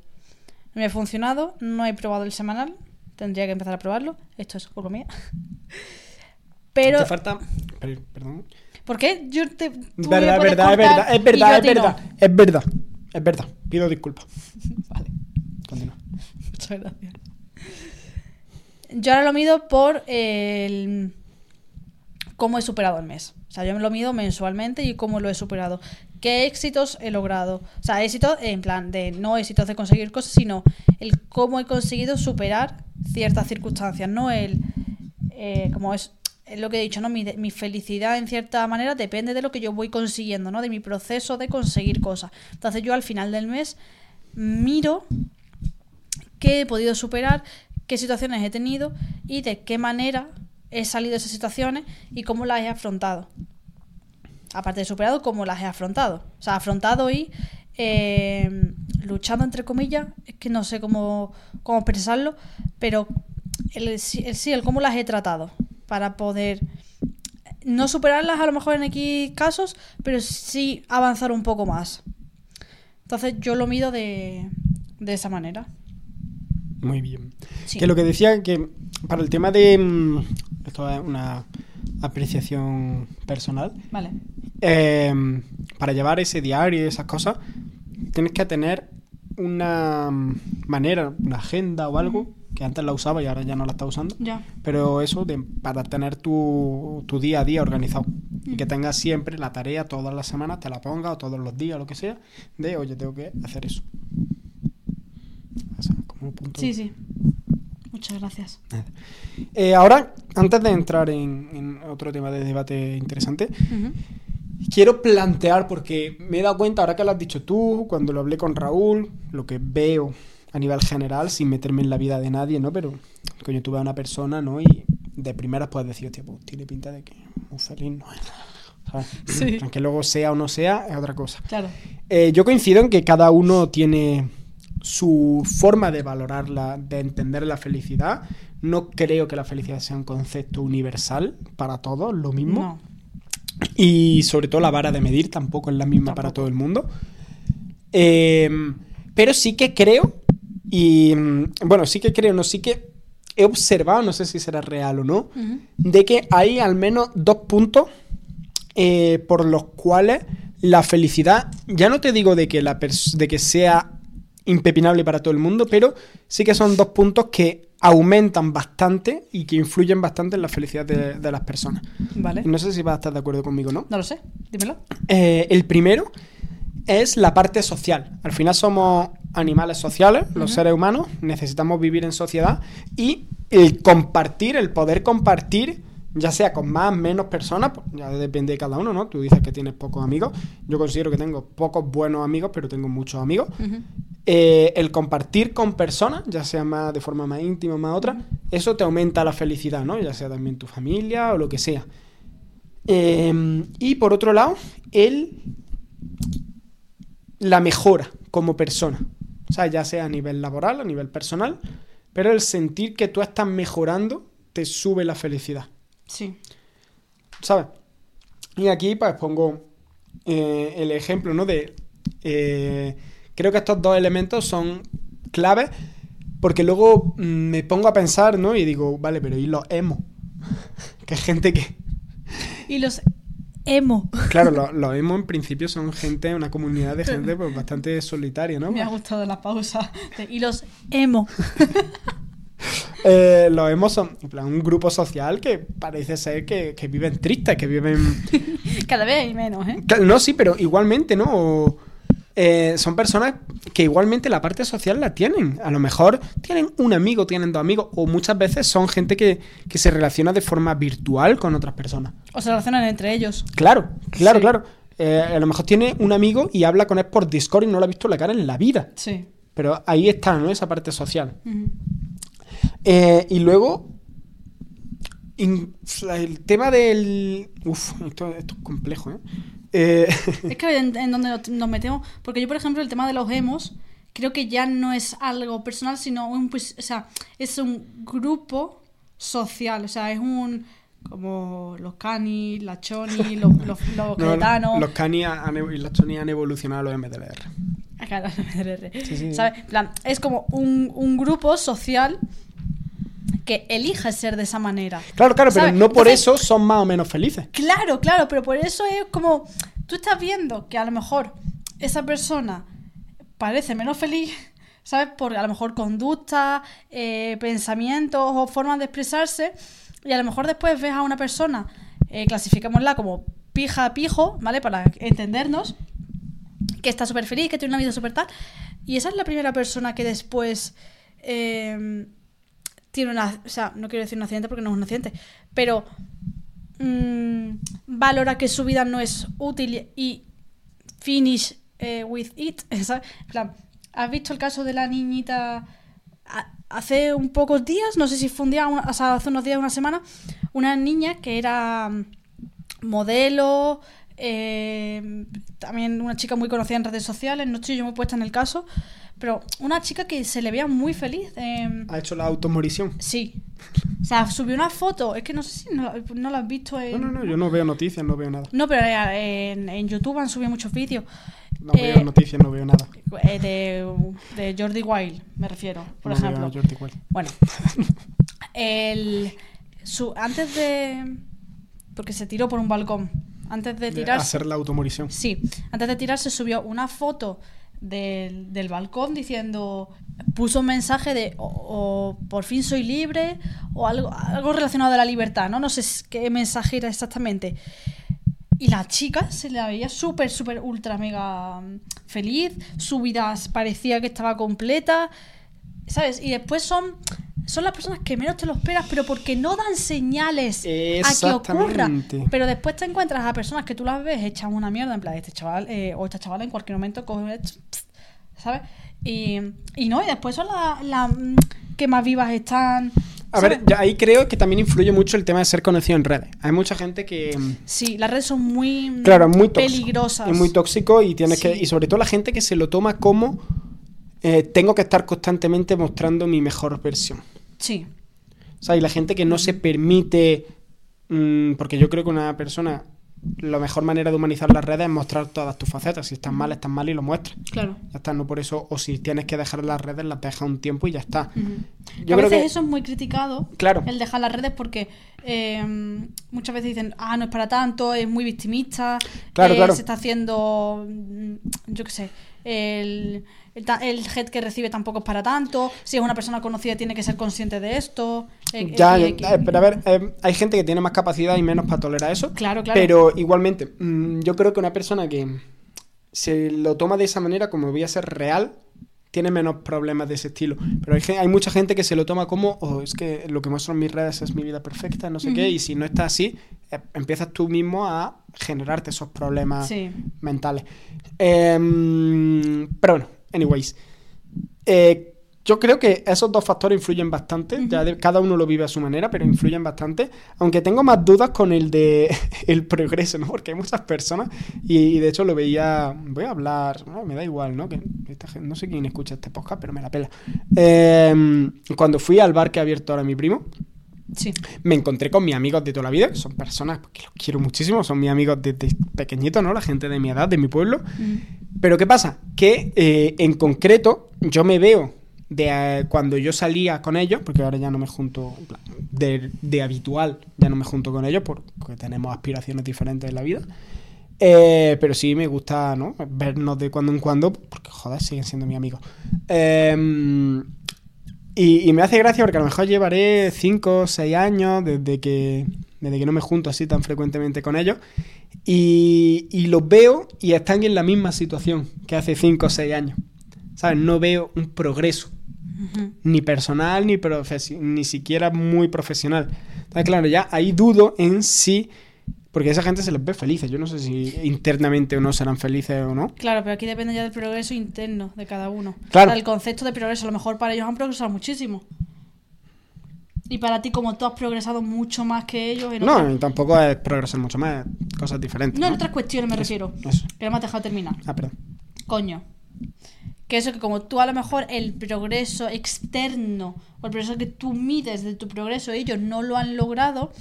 no me ha funcionado, no he probado el semanal, tendría que empezar a probarlo, esto es culpa mía. Pero, Te falta. per- Perdón. ¿por qué? Yo te... Verdad, verdad, es verdad, es verdad, es no. verdad, es verdad, es verdad. Pido disculpas. Vale, Continúa. muchas gracias. Yo ahora lo mido por el cómo he superado el mes. O sea, yo me lo mido mensualmente y cómo lo he superado. ¿Qué éxitos he logrado? O sea, éxitos en plan de no éxitos de conseguir cosas, sino el cómo he conseguido superar ciertas circunstancias, no el eh, como es, lo que he dicho, ¿no? Mi, mi felicidad en cierta manera depende de lo que yo voy consiguiendo, ¿no? De mi proceso de conseguir cosas. Entonces yo al final del mes miro qué he podido superar, qué situaciones he tenido y de qué manera he salido de esas situaciones y cómo las he afrontado. Aparte de superado, cómo las he afrontado. O sea, afrontado y eh, luchando entre comillas, es que no sé cómo, cómo expresarlo, pero el, el sí, el cómo las he tratado para poder no superarlas a lo mejor en X casos, pero sí avanzar un poco más. Entonces yo lo mido de, de esa manera. Muy bien. Sí. Que lo que decía que para el tema de... Esto es una apreciación personal. Vale. Eh, para llevar ese diario y esas cosas, tienes que tener una manera, una agenda o algo, que antes la usaba y ahora ya no la está usando. Ya. Pero eso de, para tener tu, tu día a día organizado. Y que tengas siempre la tarea todas las semanas, te la pongas o todos los días, lo que sea, de oye, tengo que hacer eso. O sea, como un punto. Sí, sí. Muchas gracias. Eh, ahora, antes de entrar en, en otro tema de debate interesante, Ujú. quiero plantear, porque me he dado cuenta, ahora que lo has dicho tú, cuando lo hablé con Raúl, lo que veo a nivel general, sin meterme en la vida de nadie, ¿no? Pero, coño, tú ves a una persona, ¿no? Y de primeras puedes decir, hostia, pues tiene pinta de que muy feliz no es. ¿sabes? Sí. Aunque luego sea o no sea, es otra cosa. Claro. Eh, yo coincido en que cada uno tiene su forma de valorarla, de entender la felicidad. No creo que la felicidad sea un concepto universal para todos, lo mismo. No. Y sobre todo la vara de medir tampoco es la misma para todo el mundo. Eh, pero sí que creo, y mm, bueno, sí que creo, no, sí que he observado, no sé si será real o no, de que hay al menos dos puntos eh, por los cuales la felicidad, ya no te digo de que, la de que sea impepinable para todo el mundo, pero sí que son dos puntos que aumentan bastante y que influyen bastante en la felicidad de, de las personas. Vale. No sé si vas a estar de acuerdo conmigo, ¿no? No lo sé. Dímelo. Eh, el primero es la parte social. Al final somos animales sociales, los seres humanos, necesitamos vivir en sociedad y el compartir, el poder compartir, ya sea con más, menos personas, pues ya depende de cada uno, ¿no? Tú dices que tienes pocos amigos, yo considero que tengo pocos buenos amigos, pero tengo muchos amigos. Eh, el compartir con personas, ya sea más de forma más íntima, más otra, eso te aumenta la felicidad, ¿no? Ya sea también tu familia o lo que sea. Eh, y por otro lado, el la mejora como persona. O sea, ya sea a nivel laboral, a nivel personal, pero el sentir que tú estás mejorando te sube la felicidad. Sí. ¿sabes? Y aquí pues pongo eh, el ejemplo, ¿no? De... eh, creo que estos dos elementos son claves porque luego mm, me pongo a pensar, ¿no? Y digo, vale, pero ¿y los emo? que es gente que... Y los emo. Claro, los, los emo en principio son gente, una comunidad de gente pues, bastante solitaria, ¿no? Me ha gustado la pausa. de- Y los emo. Eh, los emos son en plan, un grupo social que parece ser que, que viven tristes, que viven... Cada vez hay menos, ¿eh? No, sí, pero igualmente, ¿no? O, eh, son personas que igualmente la parte social la tienen. A lo mejor tienen un amigo, tienen dos amigos, o muchas veces son gente que, que se relaciona de forma virtual con otras personas. O se relacionan entre ellos. Claro, claro, Sí. claro. Eh, a lo mejor tiene un amigo y habla con él por Discord y no lo ha visto la cara en la vida. Sí. Pero ahí está, ¿no? Esa parte social. Ujú. Eh, y luego, in- el tema del... Uf, esto, esto es complejo, ¿eh? Eh, Es que en, en donde nos- metemos. Porque yo, por ejemplo, el tema de los emos, creo que ya no es algo personal, sino un, pues, o sea, es un grupo social. O sea, es un. Como los cani, la choni, los, los, los No, los Cani han- y las Choni han evolucionado a los MDLR. Acá, los MDR. Sí, sí. ¿Sabes? Plan, es como un, un grupo social que elige ser de esa manera. Claro, claro, pero no por Entonces- eso son más o menos felices. Claro, claro, pero por eso es como. Tú estás viendo que a lo mejor esa persona parece menos feliz, ¿sabes? Por a lo mejor conductas, eh, pensamientos o formas de expresarse. Y a lo mejor después ves a una persona, eh, clasificémosla como pija pijo, ¿vale? Para entendernos, que está súper feliz, que tiene una vida súper tal. Y esa es la primera persona que después eh, tiene una. O sea, no quiero decir un accidente porque no es un accidente, pero mm, valora que su vida no es útil y finish eh, with it. ¿Has visto el caso de la niñita hace un pocos días? No sé si fue un día, hace unos días, una semana. Una niña que era mm, modelo, eh, también una chica muy conocida en redes sociales, no estoy yo muy puesta en el caso, pero una chica que se le veía muy feliz. eh, Ha hecho la automorición. sí. O sea, subió una foto, es que no sé si no, la- no la has visto en... No, no, no, yo no veo noticias, no veo nada. No, pero eh, en, en YouTube han subido muchos vídeos. No Eh, veo noticias, no veo nada. eh, de, de Jordi Wild, me refiero, por No veo ejemplo. a Jordi Wild. Bueno, el, su, antes de... Porque se tiró por un balcón. Antes de De tirarse... hacer la automorición. Sí, antes de tirarse subió una foto del, del balcón diciendo, puso un mensaje de o, por fin soy libre o algo, algo relacionado a la libertad, ¿no? No sé qué mensaje era exactamente. Y la chica se la veía súper, súper, ultra, mega mm, feliz, su vida parecía que estaba completa, ¿sabes? Y después son, son las personas que menos te lo esperas, pero porque no dan señales a que ocurra. Pero después te encuentras a personas que tú las ves echan una mierda, en plan, este chaval eh, o esta chavala en cualquier momento coge, ¿sabes? Y, y no, y después son las las, mm, que más vivas están. A ¿sabes? ver, yo ahí creo que también influye mucho el tema de ser conocido en redes. Hay mucha gente que... mm, Sí, las redes son muy mm, Claro, muy peligrosas. Es muy tóxico y tienes Sí. que... Y sobre todo la gente que se lo toma como... eh, tengo que estar constantemente mostrando mi mejor versión. Sí, O sea, y la gente que no se permite... mm, porque yo creo que una persona... La mejor manera de humanizar las redes es mostrar todas tus facetas. Si estás mal, estás mal y lo muestras. claro. Ya está, no por eso... O si tienes que dejar las redes, las dejas un tiempo y ya está. Yo a creo veces que... eso es muy criticado, Claro. el dejar las redes, porque eh, muchas veces dicen, ah, no es para tanto, es muy victimista, Claro, eh, claro. se está haciendo, mm, yo qué sé, el, el, el hate que recibe tampoco es para tanto, si es una persona conocida tiene que ser consciente de esto. Eh, Ya, eh, eh, eh, pero a ver, eh, hay gente que tiene más capacidad y menos para tolerar eso. Claro, claro. Pero igualmente, mm, yo creo que una persona que se lo toma de esa manera, como voy a ser real, tiene menos problemas de ese estilo. Pero hay, mucha gente que se lo toma como, oh, es que lo que muestro en mis redes es mi vida perfecta, no sé qué, y si no está así, eh, empiezas tú mismo a generarte esos problemas Sí. mentales. Em, pero bueno, anyways. Eh, yo creo que esos dos factores influyen bastante. Ya de- cada uno lo vive a su manera, pero influyen bastante. Aunque tengo más dudas con el de el progreso, ¿no? Porque hay muchas personas, y, y de hecho lo veía. Voy a hablar, no, me da igual, ¿no? Que esta gen- no sé quién escucha este podcast, pero me la pela. Em, cuando fui al bar que ha abierto ahora mi primo, Sí. me encontré con mis amigos de toda la vida, que son personas que los quiero muchísimo, son mis amigos desde pequeñito, ¿no? La gente de mi edad, de mi pueblo. Pero ¿qué pasa? Que eh, en concreto yo me veo de eh, cuando yo salía con ellos, porque ahora ya no me junto de, de habitual, ya no me junto con ellos por- porque tenemos aspiraciones diferentes en la vida. Eh, pero sí me gusta, ¿no? Vernos de cuando en cuando, porque joder, siguen siendo mis amigos. Eh, y, y me hace gracia porque a lo mejor llevaré 5 o 6 años desde que, desde que no me junto así tan frecuentemente con ellos. Y, y los veo y están en la misma situación que hace 5 o 6 años. ¿Sabes? No veo un progreso, Ujú. ni personal, ni, ni siquiera muy profesional. Entonces, claro, ya ahí dudo en si... Porque a esa gente se les ve felices. Yo no sé si internamente o no serán felices o no. Claro, pero aquí depende ya del progreso interno de cada uno. Claro. O sea, el concepto de progreso, a lo mejor para ellos han progresado muchísimo. Y para ti, como tú has progresado mucho más que ellos en, No, otras- tampoco es progresar mucho más, es cosas diferentes. no, en ¿no? otras cuestiones me Eso, refiero. eso. Que no me has dejado terminar. Ah, perdón. Coño. Que eso que como tú a lo mejor el progreso externo o el progreso que tú mides de tu progreso ellos no lo han logrado,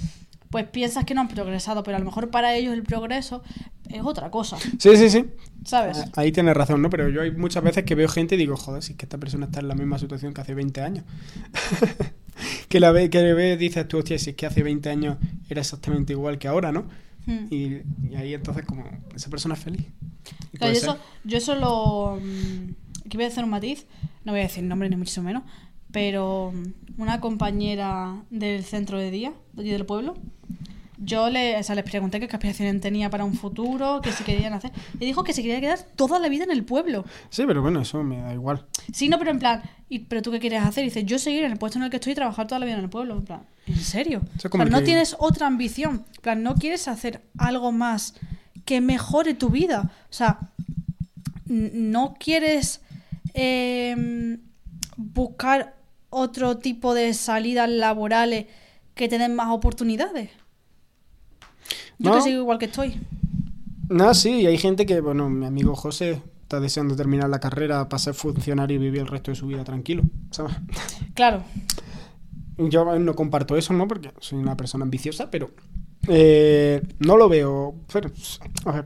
pues piensas que no han progresado, pero a lo mejor para ellos el progreso es otra cosa, Sí, sí, sí. ¿sabes? Ah, Ahí tienes razón, ¿no? Pero yo hay muchas veces que veo gente y digo, joder, si es que esta persona está en la misma situación que hace 20 años. que la ve, que ve, dices tú, hostia, si es que hace 20 años era exactamente igual que ahora, ¿no? Hmm. Y, y ahí entonces como, esa persona es feliz. Claro, yo, eso, yo eso lo, mm, aquí voy a hacer un matiz, no voy a decir nombre ni muchísimo menos, pero mm, una compañera del centro de día, del pueblo, yo le, o sea, les pregunté qué aspiraciones tenía para un futuro, qué se querían hacer. Y dijo que se quería quedar toda la vida en el pueblo. Sí, pero bueno, eso me da igual. Sí, no, pero en plan, ¿y, ¿pero tú qué quieres hacer? Y dice, yo seguir en el puesto en el que estoy y trabajar toda la vida en el pueblo. En plan, ¿en serio? O no tienes otra ambición. En plan, no quieres hacer algo más que mejore tu vida. O sea, no quieres eh, buscar otro tipo de salidas laborales que te den más oportunidades. Yo No. que sigo igual que estoy. No, sí, hay gente que, bueno, mi amigo José está deseando terminar la carrera para ser funcionario y vivir el resto de su vida tranquilo, ¿sabes? Claro. Yo no comparto eso, ¿no? Porque soy una persona ambiciosa, pero eh, no lo veo. pero, a ver,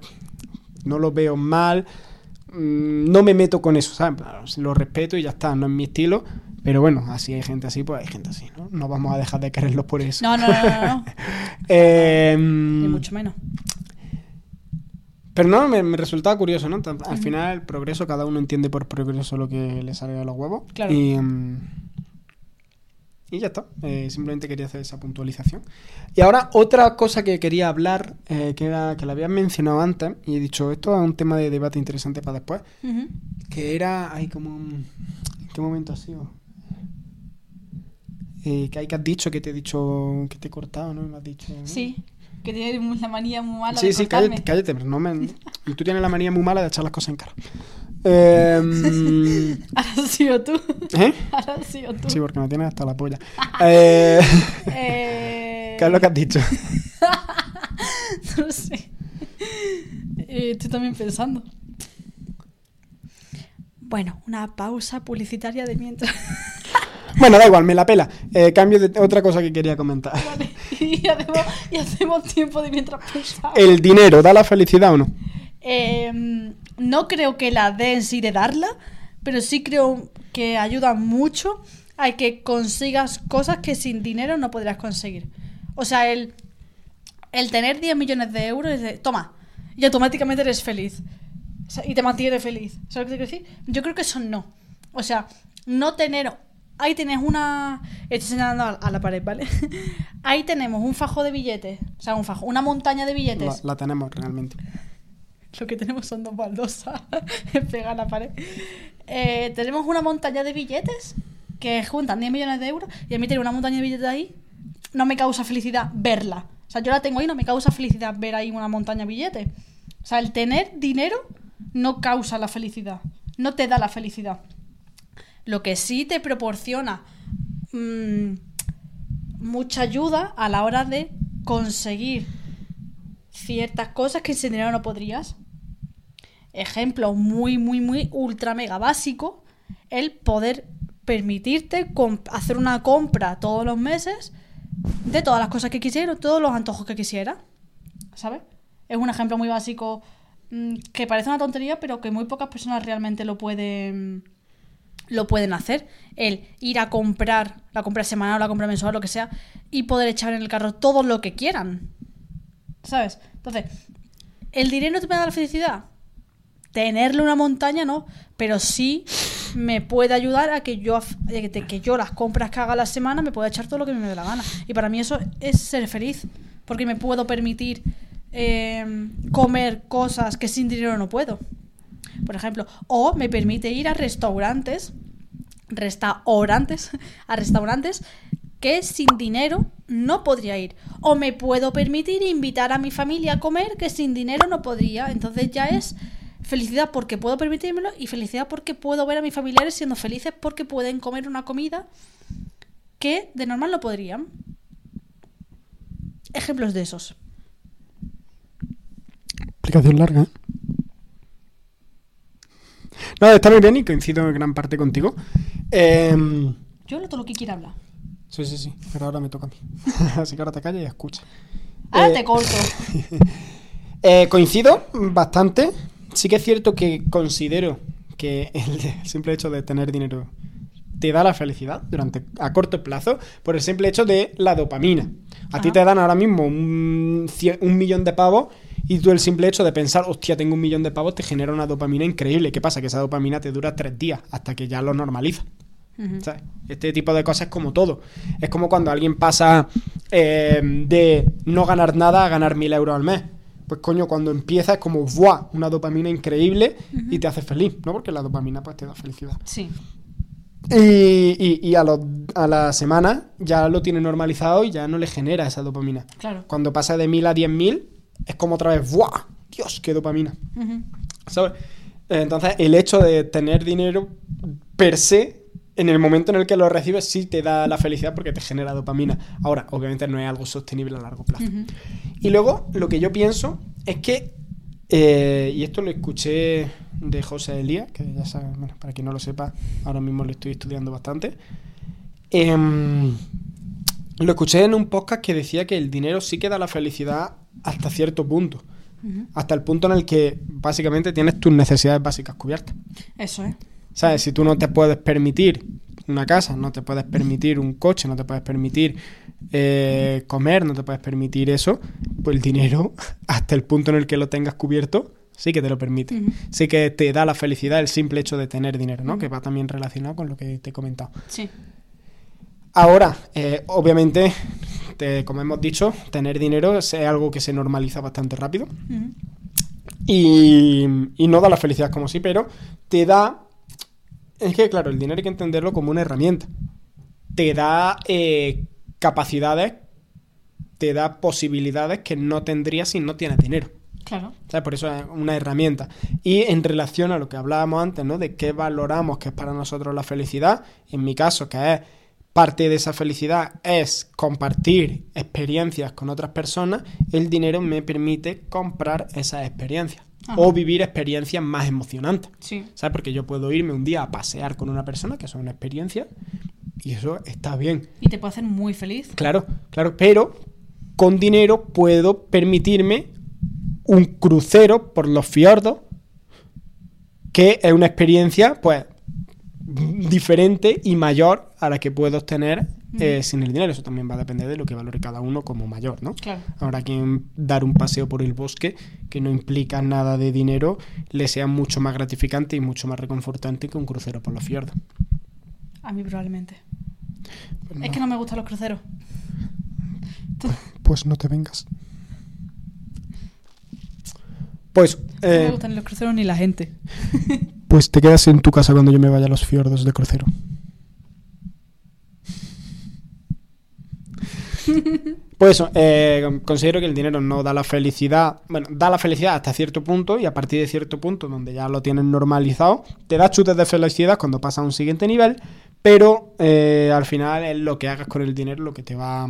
no lo veo mal. mm, No me meto con eso, ¿sabes? Lo respeto y ya está, no es mi estilo. Pero bueno, así hay gente así, pues hay gente así, ¿no? No vamos a dejar de quererlos por eso. No, no, no, no, no. Eh, Ni mucho menos. Pero no, me, me resultaba curioso, ¿no? Al final, el progreso, cada uno entiende por progreso lo que le sale a los huevos. Claro. Y, mm, y ya está. Eh, simplemente quería hacer esa puntualización. Y ahora, otra cosa que quería hablar, eh, que era que la habías mencionado antes, y he dicho, esto es un tema de debate interesante para después, que era, hay como. ¿En qué momento ha sido? Eh, que hay que has dicho, que te he dicho, que te he cortado, ¿no? Me has dicho... ¿no? Sí, que tiene muy- la manía muy mala Sí, de sí, cortarme. cállate, cállate, pero no me... y Tú tienes la manía muy mala de echar las cosas en cara. Eh, Ahora has sido tú. ¿Eh? Ahora has sido tú. Sí, porque me tienes hasta la polla. Eh, Eh... ¿Qué es lo que has dicho? No lo sé. Eh, estoy también pensando. Bueno, una pausa publicitaria de mientras. Bueno, da igual, me la pela. Eh, cambio de otra cosa que quería comentar. Vale. Y hacemos, y hacemos tiempo de mientras pensamos. ¿El dinero da la felicidad o no? Eh, no creo que la dé en sí de darla, pero sí creo que ayuda mucho a que consigas cosas que sin dinero no podrías conseguir. O sea, el, el tener 10 millones de euros es de, toma, y automáticamente eres feliz. O sea, y te mantiene feliz. ¿Sabes lo que te quiero decir? Yo creo que eso no. O sea, no tener... Ahí tienes una... Estoy señalando a, a la pared, ¿vale? Ahí tenemos un fajo de billetes. O sea, un fajo. Una montaña de billetes. La, la tenemos realmente. Lo que tenemos son dos baldosas pegadas a la pared. Eh, tenemos una montaña de billetes que juntan 10 millones de euros y a mí tener una montaña de billetes ahí no me causa felicidad verla. O sea, yo la tengo ahí, no me causa felicidad ver ahí una montaña de billetes. O sea, el tener dinero no causa la felicidad, no te da la felicidad. Lo que sí te proporciona mm, mucha ayuda a la hora de conseguir ciertas cosas que sin dinero no podrías. Ejemplo muy, muy, muy ultra mega básico, el poder permitirte hacer una compra todos los meses de todas las cosas que quisiera, todos los antojos que quisiera. ¿Sabes? Es un ejemplo muy básico mm, que parece una tontería, pero que muy pocas personas realmente lo pueden lo pueden hacer. El ir a comprar, la compra semanal o la compra mensual, lo que sea, y poder echar en el carro todo lo que quieran. ¿Sabes? Entonces, ¿el dinero te me da la felicidad? Tenerle una montaña no, pero sí me puede ayudar a que yo, que yo las compras que haga a la semana me pueda echar todo lo que me dé la gana. Y para mí eso es ser feliz, porque me puedo permitir eh, comer cosas que sin dinero no puedo. Por ejemplo, o me permite ir a restaurantes, restaurantes, a restaurantes que sin dinero no podría ir. O me puedo permitir invitar a mi familia a comer que sin dinero no podría. Entonces ya es felicidad porque puedo permitírmelo y felicidad porque puedo ver a mis familiares siendo felices porque pueden comer una comida que de normal no podrían. Ejemplos de esos. Explicación larga. No, está muy bien y coincido en gran parte contigo. Em, Yo todo lo que quiera hablar. sí, sí, sí, pero ahora me toca a mí. Así que ahora te callas y escucha. Ahora Eh, te corto. Eh, coincido bastante. Sí que es cierto que considero que el, simple hecho de tener dinero te da la felicidad durante a corto plazo por el simple hecho de la dopamina. A ti te dan ahora mismo un, un millón de pavos Y tú el simple hecho de pensar, hostia, tengo un millón de pavos, te genera una dopamina increíble. ¿Qué pasa? Que esa dopamina te dura tres días hasta que ya lo normaliza. Este tipo de cosas es como todo. Es como cuando alguien pasa eh, de no ganar nada a ganar mil euros al mes. Pues coño, cuando empieza es como ¡buah! Una dopamina increíble y te hace feliz, ¿no? Porque la dopamina pues te da felicidad. Sí. Y, y- y a, a la semana ya lo tiene normalizado y ya no le genera esa dopamina. Claro. Cuando pasa de mil a diez mil, es como otra vez ¡buah! Dios, qué dopamina. ¿Sabes? Entonces, el hecho de tener dinero per se, en el momento en el que lo recibes, sí te da la felicidad porque te genera dopamina. Ahora, obviamente no es algo sostenible a largo plazo. Y luego, lo que yo pienso es que, eh, y esto lo escuché de José Elías, que ya saben, bueno, para quien no lo sepa, ahora mismo lo estoy estudiando bastante. Em, lo escuché en un podcast que decía que el dinero sí que da la felicidad hasta cierto punto. Hasta el punto en el que básicamente tienes tus necesidades básicas cubiertas. Eso es. ¿Sabes? Si tú no te puedes permitir una casa, no te puedes permitir un coche, no te puedes permitir eh, comer, no te puedes permitir eso, pues el dinero, hasta el punto en el que lo tengas cubierto, sí que te lo permite. Sí que te da la felicidad el simple hecho de tener dinero, ¿no? Que va también relacionado con lo que te he comentado. Sí. Ahora, eh, obviamente, te- como hemos dicho, tener dinero es algo que se normaliza bastante rápido. Y, y no da la felicidad como sí, pero te da... Es que, claro, el dinero hay que entenderlo como una herramienta. Te da eh, capacidades, te da posibilidades que no tendrías si no tienes dinero. Claro. ¿Sabes? Por eso es una herramienta. Y en relación a lo que hablábamos antes, ¿no? De qué valoramos que es para nosotros la felicidad, en mi caso, que es parte de esa felicidad es compartir experiencias con otras personas, el dinero me permite comprar esas experiencias. Ajá. O vivir experiencias más emocionantes. Sí. ¿Sabes? Porque yo puedo irme un día a pasear con una persona, que es una experiencia, y eso está bien. Y te puede hacer muy feliz. Claro, claro, pero con dinero puedo permitirme un crucero por los fiordos, que es una experiencia, pues, diferente y mayor a la que puedo obtener eh, sin el dinero. Eso también va a depender de lo que valore cada uno como mayor, ¿no? Claro. Habrá quien dar un paseo por el bosque, que no implica nada de dinero, le sea mucho más gratificante y mucho más reconfortante que un crucero por los fiordos. A mí probablemente. Pues Es que no me gustan los cruceros. Pues no te vengas. Pues, No me eh, gustan ni los cruceros ni la gente. pues te quedas en tu casa cuando yo me vaya a los fiordos de crucero. Pues eso, eh, considero que el dinero no da la felicidad, bueno, da la felicidad hasta cierto punto y a partir de cierto punto donde ya lo tienes normalizado, te da chutes de felicidad cuando pasa a un siguiente nivel, pero eh, al final es lo que hagas con el dinero lo que te va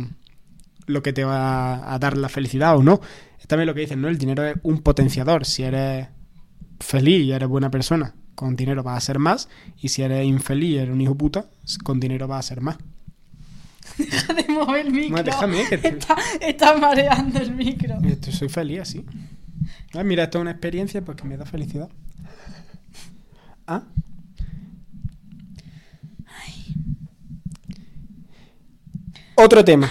lo que te va a dar la felicidad o no. Es también lo que dicen, ¿no? El dinero es un potenciador. Si eres feliz y eres buena persona, con dinero vas a ser más. Y si eres infeliz y eres un hijo puta, con dinero vas a ser más. Deja de mover el micro. Bueno, déjame, que te- Está, está mareando el micro. Y esto- soy feliz así. Ah, mira, esto es una experiencia pues, que me da felicidad. Ah. Otro tema.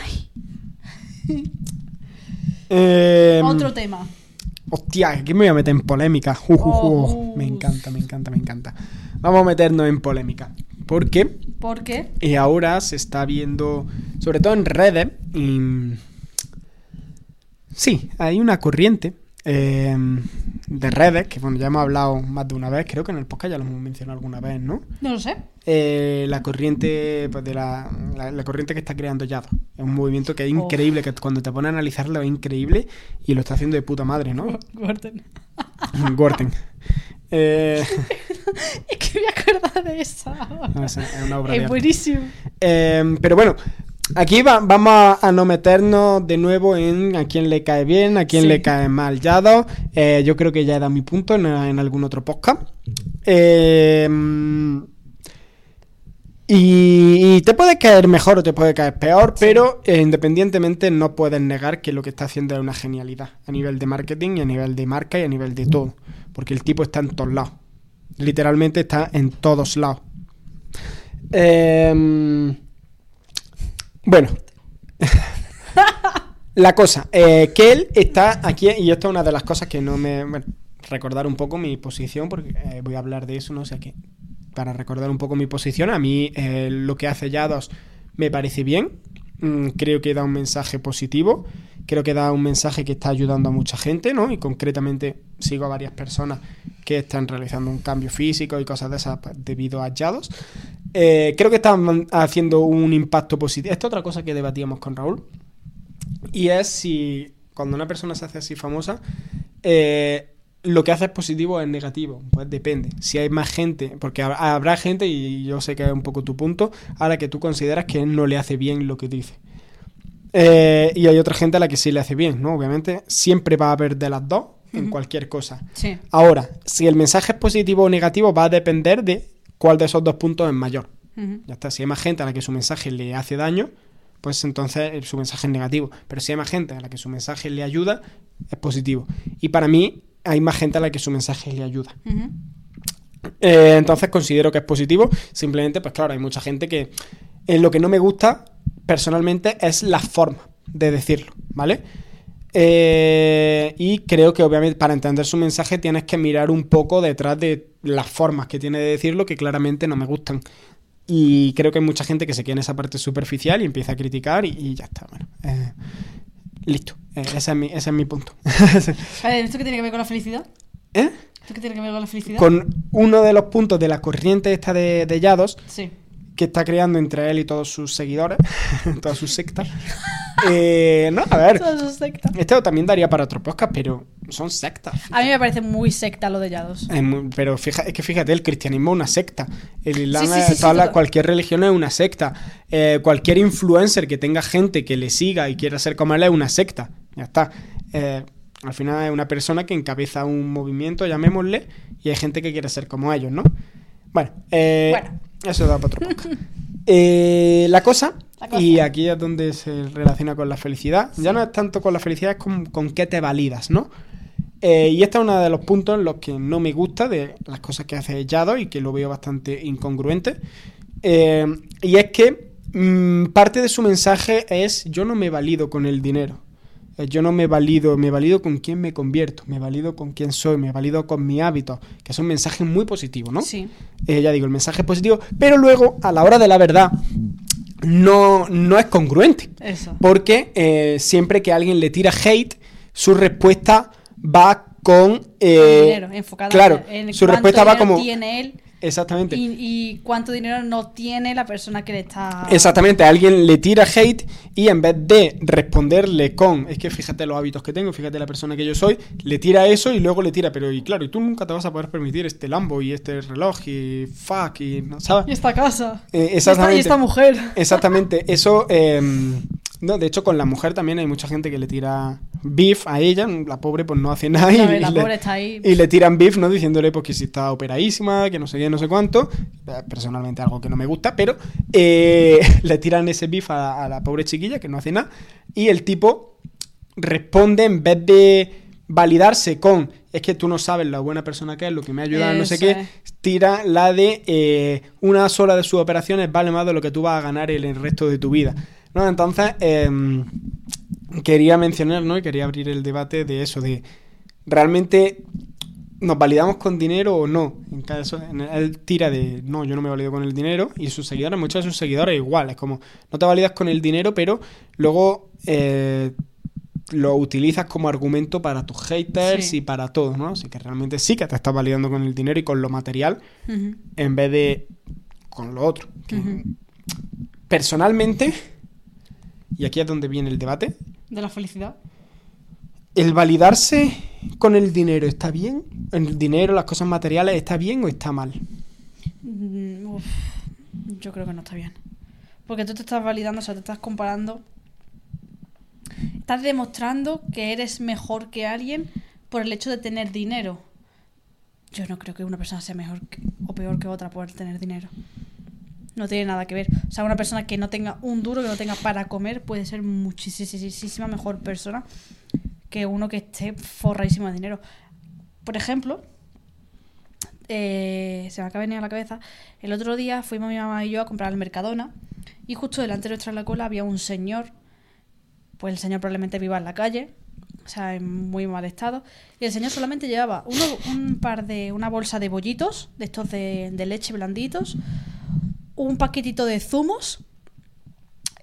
Eh, Otro tema. Hostia, aquí me voy a meter en polémica. Uh, uh, uh. Oh. Me encanta, me encanta, me encanta. Vamos a meternos en polémica. Porque Porque y ahora se está viendo, sobre todo en redes, y- sí, hay una corriente eh, de redes, que bueno, ya hemos hablado más de una vez, creo que en el podcast ya lo hemos mencionado alguna vez, ¿no? no lo sé. Eh, la corriente pues, de la, la, la corriente que está creando Yado. Es un movimiento que es Oh. increíble, que cuando te pones a analizarlo es increíble y lo está haciendo de puta madre, ¿no? Gordon. Gorten. Eh, Es que me acordaba de esa. no, es, una obra de Es buenísimo. Eh, pero bueno, aquí va- vamos a, a no meternos de nuevo en a quién le cae bien, a quién Sí. le cae mal Yado. Eh, yo creo que ya he dado mi punto en, en algún otro podcast. Eh, y, y te puede caer mejor o te puede caer peor, pero eh, independientemente no puedes negar que lo que está haciendo es una genialidad a nivel de marketing y a nivel de marca y a nivel de todo. Porque el tipo está en todos lados. Literalmente está en todos lados. Em, bueno. La cosa, eh, que él está aquí, y esto es una de las cosas que no me. Recordar un poco mi posición, porque eh, voy a hablar de eso, no sé qué. Para recordar un poco mi posición, a mí eh, lo que hace Yados me parece bien. Mm, creo que da un mensaje positivo. Creo que da un mensaje que está ayudando a mucha gente, ¿no? Y concretamente sigo a varias personas que están realizando un cambio físico y cosas de esas pues, debido a Yados. Eh, creo que están haciendo un impacto positivo. Esta es otra cosa que debatíamos con Raúl. Y es si cuando una persona se hace así famosa, eh, lo que hace es positivo o es negativo. Pues depende. Si hay más gente, porque hab- habrá gente, y yo sé que es un poco tu punto, a la que tú consideras que no le hace bien lo que dice. Eh, y hay otra gente a la que sí le hace bien, ¿no? Obviamente, siempre va a haber de las dos en cualquier cosa. Sí. Ahora, si el mensaje es positivo o negativo, va a depender de cuál de esos dos puntos es mayor. Ya está. Si hay más gente a la que su mensaje le hace daño, pues entonces eh, su mensaje es negativo. Pero si hay más gente a la que su mensaje le ayuda, es positivo. Y para mí, hay más gente a la que su mensaje le ayuda. Eh, entonces considero que es positivo. Simplemente, pues claro, hay mucha gente que. En lo que no me gusta, personalmente, es la forma de decirlo, ¿vale? Eh, y creo que obviamente para entender su mensaje tienes que mirar un poco detrás de las formas que tiene de decirlo que claramente no me gustan. Y creo que hay mucha gente que se queda en esa parte superficial y empieza a criticar y, y ya está. Bueno, eh, listo. Eh, ese, es mi, ese es mi punto. ¿Esto qué tiene que ver con la felicidad? ¿Eh? ¿Esto qué tiene que ver con la felicidad? Con uno de los puntos de la corriente esta de, de Yados, Sí. Que está creando entre él y todos sus seguidores, toda su secta. Eh, no, a ver, Todas sus sectas. esto también daría para otro podcast, pero son sectas. A mí me parece muy secta lo de Yados. Es muy- pero fija- es que fíjate, el cristianismo es una secta. El islam, Sí, sí, toda cualquier religión es una secta. Eh, cualquier influencer que tenga gente que le siga y quiera ser como él es una secta. Ya está. Eh, al final es una persona que encabeza un movimiento, llamémosle, y hay gente que quiere ser como ellos, ¿no? Bueno, eh, Bueno. Eso da para otro podcast. Eh, la cosa, La cosa. y aquí es donde se relaciona con la felicidad, ya no es tanto con la felicidad, es con, con qué te validas, ¿no? Eh, y este es uno de los puntos en los que no me gusta de las cosas que hace Yado y que lo veo bastante incongruente. Eh, y es que mm, parte de su mensaje es yo no me valido con el dinero. Eh, Yo no me valido, me valido con quién me convierto, me valido con quién soy, me valido con mi hábito, que es un mensaje muy positivo, ¿no? Sí. Eh, ya digo, el mensaje es positivo, pero luego, a la hora de la verdad, no, no es congruente. Eso. Porque eh, siempre que alguien le tira hate, su respuesta va con... eh, dinero, enfocada claro, en su respuesta va como... tiene él Exactamente. y, y cuánto dinero no tiene la persona que le está... Exactamente, alguien le tira hate y en vez de responderle con, es que fíjate los hábitos que tengo, fíjate la persona que yo soy, le tira eso y luego le tira, pero y claro, y tú nunca te vas a poder permitir este Lambo y este reloj y fuck y no Y sabes. esta casa. Eh, Y esta, exactamente. y esta mujer. Exactamente, eso. eh, no, de hecho, con la mujer también hay mucha gente que le tira beef a ella. La pobre, pues no hace nada. y, le, pobre está ahí. y le tiran beef, ¿no? Diciéndole pues, que si está operadísima, que no sé qué, no sé cuánto. Personalmente, algo que no me gusta, pero eh, le tiran ese beef a, a la pobre chiquilla que no hace nada. Y el tipo responde en vez de validarse con es que tú no sabes la buena persona que es, lo que me ha ayudado, no sé qué, es. tira la de eh, una sola de sus operaciones vale más de lo que tú vas a ganar en el resto de tu vida. ¿no? Entonces, em, quería mencionar, ¿no? Y quería abrir el debate de eso, de realmente nos validamos con dinero o no. En caso, en él tira de no, yo no me valido con el dinero, y sus seguidores, muchos de sus seguidores igual, es como, no te validas con el dinero, pero luego eh, lo utilizas como argumento para tus haters Sí. y para todo, ¿no? Así que realmente sí que te estás validando con el dinero y con lo material en vez de con lo otro. Que. Personalmente, y aquí es donde viene el debate, De la felicidad. ¿el validarse con el dinero está bien? ¿El dinero, las cosas materiales, está bien o está mal? Mm, uf, yo creo que no está bien. Porque tú te estás validando, o sea, te estás comparando. Estás demostrando que eres mejor que alguien por el hecho de tener dinero. Yo no creo que una persona sea mejor que- o peor que otra por tener dinero. No tiene nada que ver. O sea, una persona que no tenga un duro, que no tenga para comer, puede ser muchísima mejor persona que uno que esté forradísimo de dinero. Por ejemplo, eh, se me acaba de venir a la cabeza. El otro día fuimos mi mamá y yo a comprar al Mercadona y justo delante de nuestra la cola había un señor pues el señor probablemente viva en la calle, o sea, en muy mal estado. Y el señor solamente llevaba uno, un par de, una bolsa de bollitos, de estos de, de leche blanditos, un paquetito de zumos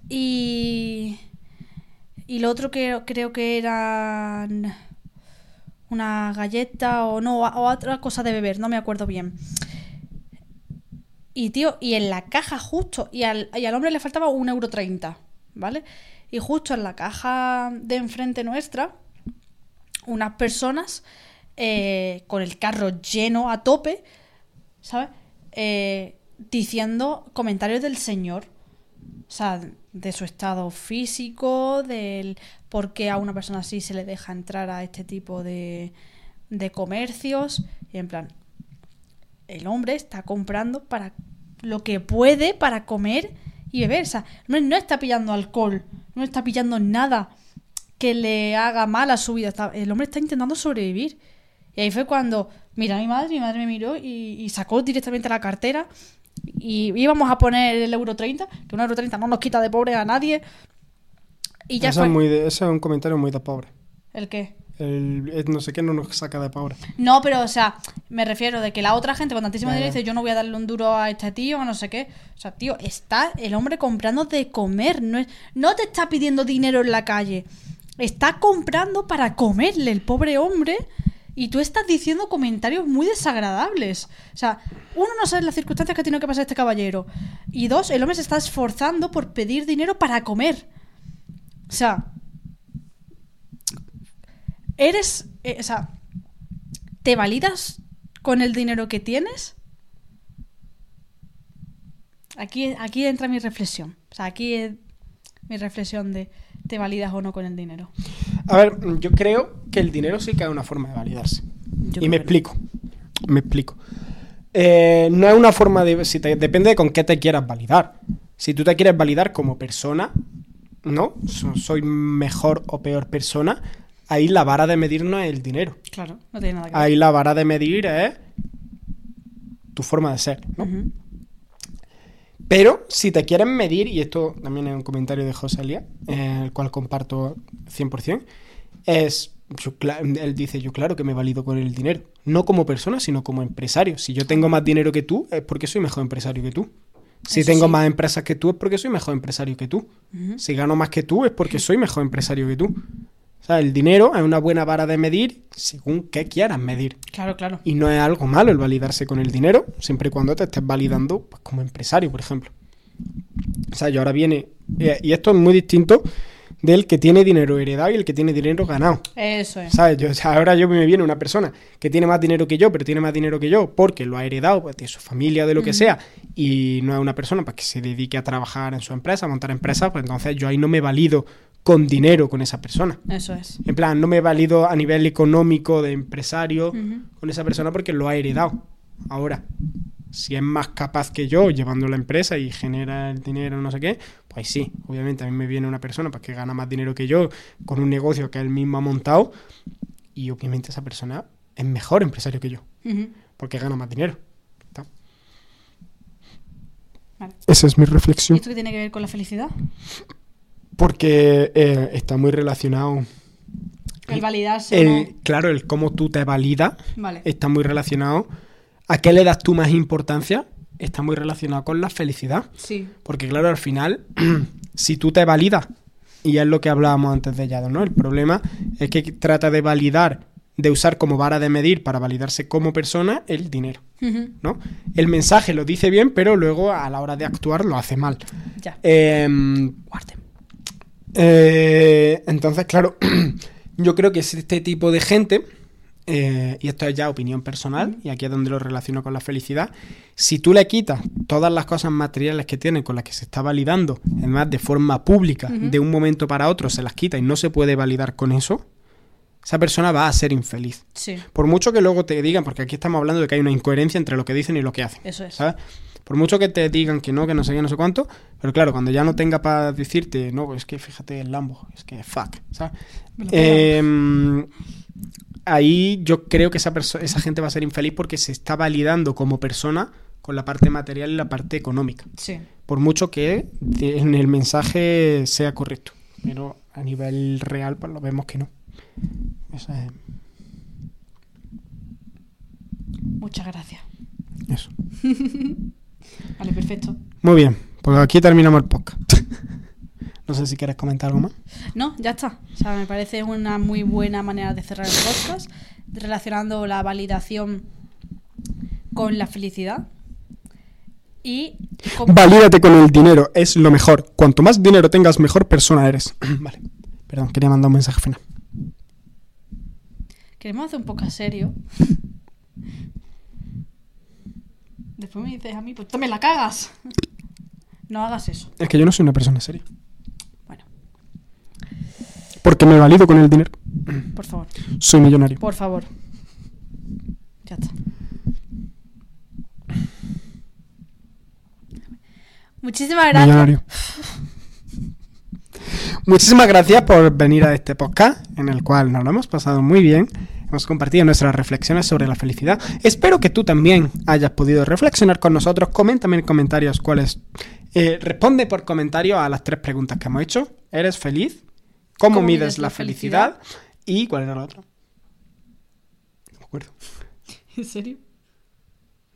y, y lo otro que creo que eran una galleta o no, o otra cosa de beber, no me acuerdo bien. Y tío, y en la caja justo, y al, y al hombre le faltaba un euro treinta, ¿vale? Y justo en la caja de enfrente nuestra, unas personas eh, con el carro lleno a tope, ¿sabes? Eh, diciendo comentarios del señor. O sea, de su estado físico, del por qué a una persona así se le deja entrar a este tipo de, de comercios. Y en plan, el hombre está comprando para lo que puede para comer y beber. O sea, no, no está pillando alcohol, no está pillando nada que le haga mal a su vida. El hombre está intentando sobrevivir. Y ahí fue cuando mira a mi madre, mi madre me miró y, y sacó directamente la cartera. Y íbamos a poner el euro 30, que un euro 30 no nos quita de pobre a nadie. Y ya Eso fue. es, muy de- eso es un comentario muy de pobre. ¿El qué? El, el no sé qué no nos saca de pobre. No, pero, o sea, me refiero de que la otra gente con tantísimo dinero dice, yo no voy a darle un duro a este tío o no sé qué. O sea, tío, está el hombre comprando de comer. No, es, no te está pidiendo dinero en la calle. Está comprando para comerle el pobre hombre. Y tú estás diciendo comentarios muy desagradables. O sea, uno no sabe las circunstancias que tiene que pasar este caballero. Y dos, el hombre se está esforzando por pedir dinero para comer. O sea, eres, eh, o sea, ¿te validas con el dinero que tienes? Aquí, aquí entra mi reflexión. O sea, aquí es mi reflexión de ¿te validas o no con el dinero? A ver, yo creo que el dinero sí que es una forma de validarse. Yo y me explico. Me explico. Eh, no es una forma de. Si te- depende de con qué te quieras validar. Si tú te quieres validar como persona, ¿no? So- soy mejor o peor persona. Ahí la vara de medir no es el dinero. Claro, no tiene nada que ver. Ahí la vara de medir es tu forma de ser, ¿no? Pero si te quieres medir, y esto también es un comentario de José Lía, eh, el cual comparto 100%, es, yo él dice, yo claro que me valido con el dinero, no como persona, sino como empresario. Si yo tengo más dinero que tú, es porque soy mejor empresario que tú. Si Eso tengo sí. más empresas que tú, es porque soy mejor empresario que tú. Si gano más que tú, es porque soy mejor empresario que tú. O sea, el dinero es una buena vara de medir según qué quieras medir. Claro, claro. Y no es algo malo el validarse con el dinero, siempre y cuando te estés validando pues, como empresario, por ejemplo. O sea, yo ahora viene. Y esto es muy distinto del que tiene dinero heredado y el que tiene dinero ganado. Eso es. ¿Sabes? Yo, o sea, ahora yo me viene una persona que tiene más dinero que yo, pero tiene más dinero que yo porque lo ha heredado pues, de su familia o de lo que sea, y no es una persona pues, que se dedique a trabajar en su empresa, a montar empresas, pues entonces yo ahí no me valido con dinero con esa persona. Eso es. En plan, no me valido a nivel económico de empresario con esa persona porque lo ha heredado. Ahora, si es más capaz que yo llevando la empresa y genera el dinero, no sé qué, pues sí, obviamente a mí me viene una persona pues, que gana más dinero que yo con un negocio que él mismo ha montado y obviamente esa persona es mejor empresario que yo porque gana más dinero. Vale. Esa es mi ¿Y reflexión. esto qué tiene que ver con la felicidad? Porque eh, está muy relacionado. El validarse o El, no. Claro, el cómo tú te validas Vale. está muy relacionado. ¿A qué le das tú más importancia? Está muy relacionado con la felicidad. Sí. Porque claro, al final, si tú te validas, y es lo que hablábamos antes de Yado, ¿no? El problema es que trata de validar, de usar como vara de medir para validarse como persona el dinero. ¿no? El mensaje lo dice bien, pero luego a la hora de actuar lo hace mal. Ya. Guarde. Eh, entonces, claro, yo creo que es este tipo de gente, eh, y esto es ya opinión personal, y aquí es donde lo relaciono con la felicidad, si tú le quitas todas las cosas materiales que tiene con las que se está validando, además de forma pública, de un momento para otro, se las quita y no se puede validar con eso, esa persona va a ser infeliz. Sí. Por mucho que luego te digan, porque aquí estamos hablando de que hay una incoherencia entre lo que dicen y lo que hacen. Eso es. ¿sabes? Por mucho que te digan que no, que no sé qué, no sé cuánto, pero claro, cuando ya no tenga para decirte, no, es que fíjate el Lambo, es que fuck, ¿sabes? Em, ahí yo creo que esa, esa gente va a ser infeliz porque se está validando como persona con la parte material y la parte económica. Sí. Por mucho que en el mensaje sea correcto. Pero a nivel real, pues lo vemos que no. Eso es. Muchas gracias. Eso. Vale, perfecto. Muy bien, pues aquí terminamos el podcast. no sé si quieres comentar algo más. No, ya está. O sea, me parece una muy buena manera de cerrar el podcast, relacionando la validación con la felicidad. Y con- Valídate con el dinero, es lo mejor. Cuanto más dinero tengas, mejor persona eres. vale. Perdón, quería mandar un mensaje final. queremos hacer un poco serio. Después me dices a mí, pues tú me la cagas. No hagas eso. Es que yo no soy una persona seria. Bueno, Porque me valido con el dinero. por favor. Soy millonario. Por favor. Ya está. Muchísimas gracias. Millonario. Muchísimas gracias por venir a este podcast en el cual nos lo hemos pasado muy bien. Hemos compartido nuestras reflexiones sobre la felicidad. Espero que tú también hayas podido reflexionar con nosotros. Coméntame en comentarios cuáles. eh, responde por comentario a las tres preguntas que hemos hecho. ¿Eres feliz? ¿Cómo, mides la felicidad? ¿Y cuál era la otra? No me acuerdo. ¿En serio?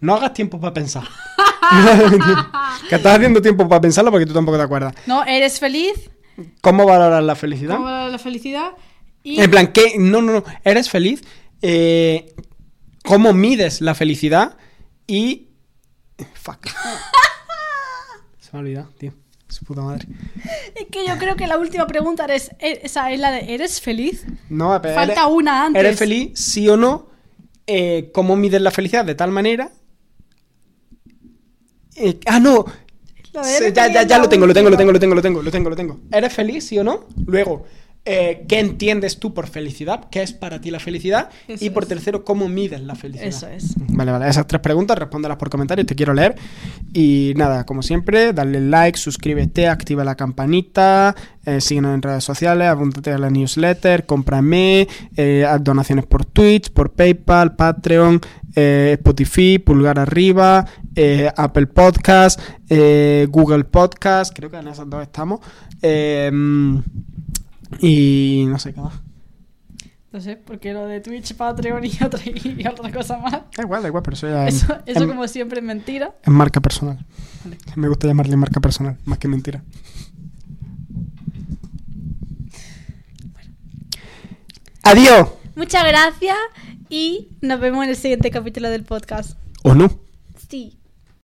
No hagas tiempo para pensar. que estás haciendo tiempo para pensarlo porque tú tampoco te acuerdas. No, eres feliz. ¿Cómo valoras la felicidad? ¿Cómo va la felicidad? Y En plan, ¿qué? No, no, no. ¿Eres feliz? Eh, ¿Cómo mides la felicidad? Y. Fuck. Se me ha olvidado, tío. Su puta madre. es que yo creo que la última pregunta es, eh, esa es la de ¿eres feliz? No, pero Falta eres- una antes. ¿Eres feliz? ¿Sí o no? Eh, ¿Cómo mides la felicidad? De tal manera. Eh, ah, no. Eres ya, ya, ya lo tengo, lo tengo, lo tengo, lo tengo, lo tengo, lo tengo, lo tengo. ¿Eres feliz, sí o no? Luego, eh, ¿qué entiendes tú por felicidad? ¿Qué es para ti la felicidad? Eso y por es. tercero, ¿cómo mides la felicidad? Eso es. Vale, vale, esas tres preguntas, respóndelas por comentarios, te quiero leer. Y nada, como siempre, dale like, suscríbete, activa la campanita, eh, síguenos en redes sociales, apúntate a la newsletter, cómprame, eh, haz donaciones por Twitch, por PayPal, Patreon, eh, Spotify, pulgar arriba, eh, Apple Podcast, eh, Google Podcast, creo que en esas dos estamos. Y no sé qué más. No sé, porque lo de Twitch, Patreon y otra, y otra cosa más. Da igual, da igual, pero eso ya es- Eso, eso es- como siempre es mentira. Es marca personal. Me gusta llamarle marca personal, más que mentira. Adiós. Muchas gracias y nos vemos en el siguiente capítulo del podcast. ¿O no? Sí.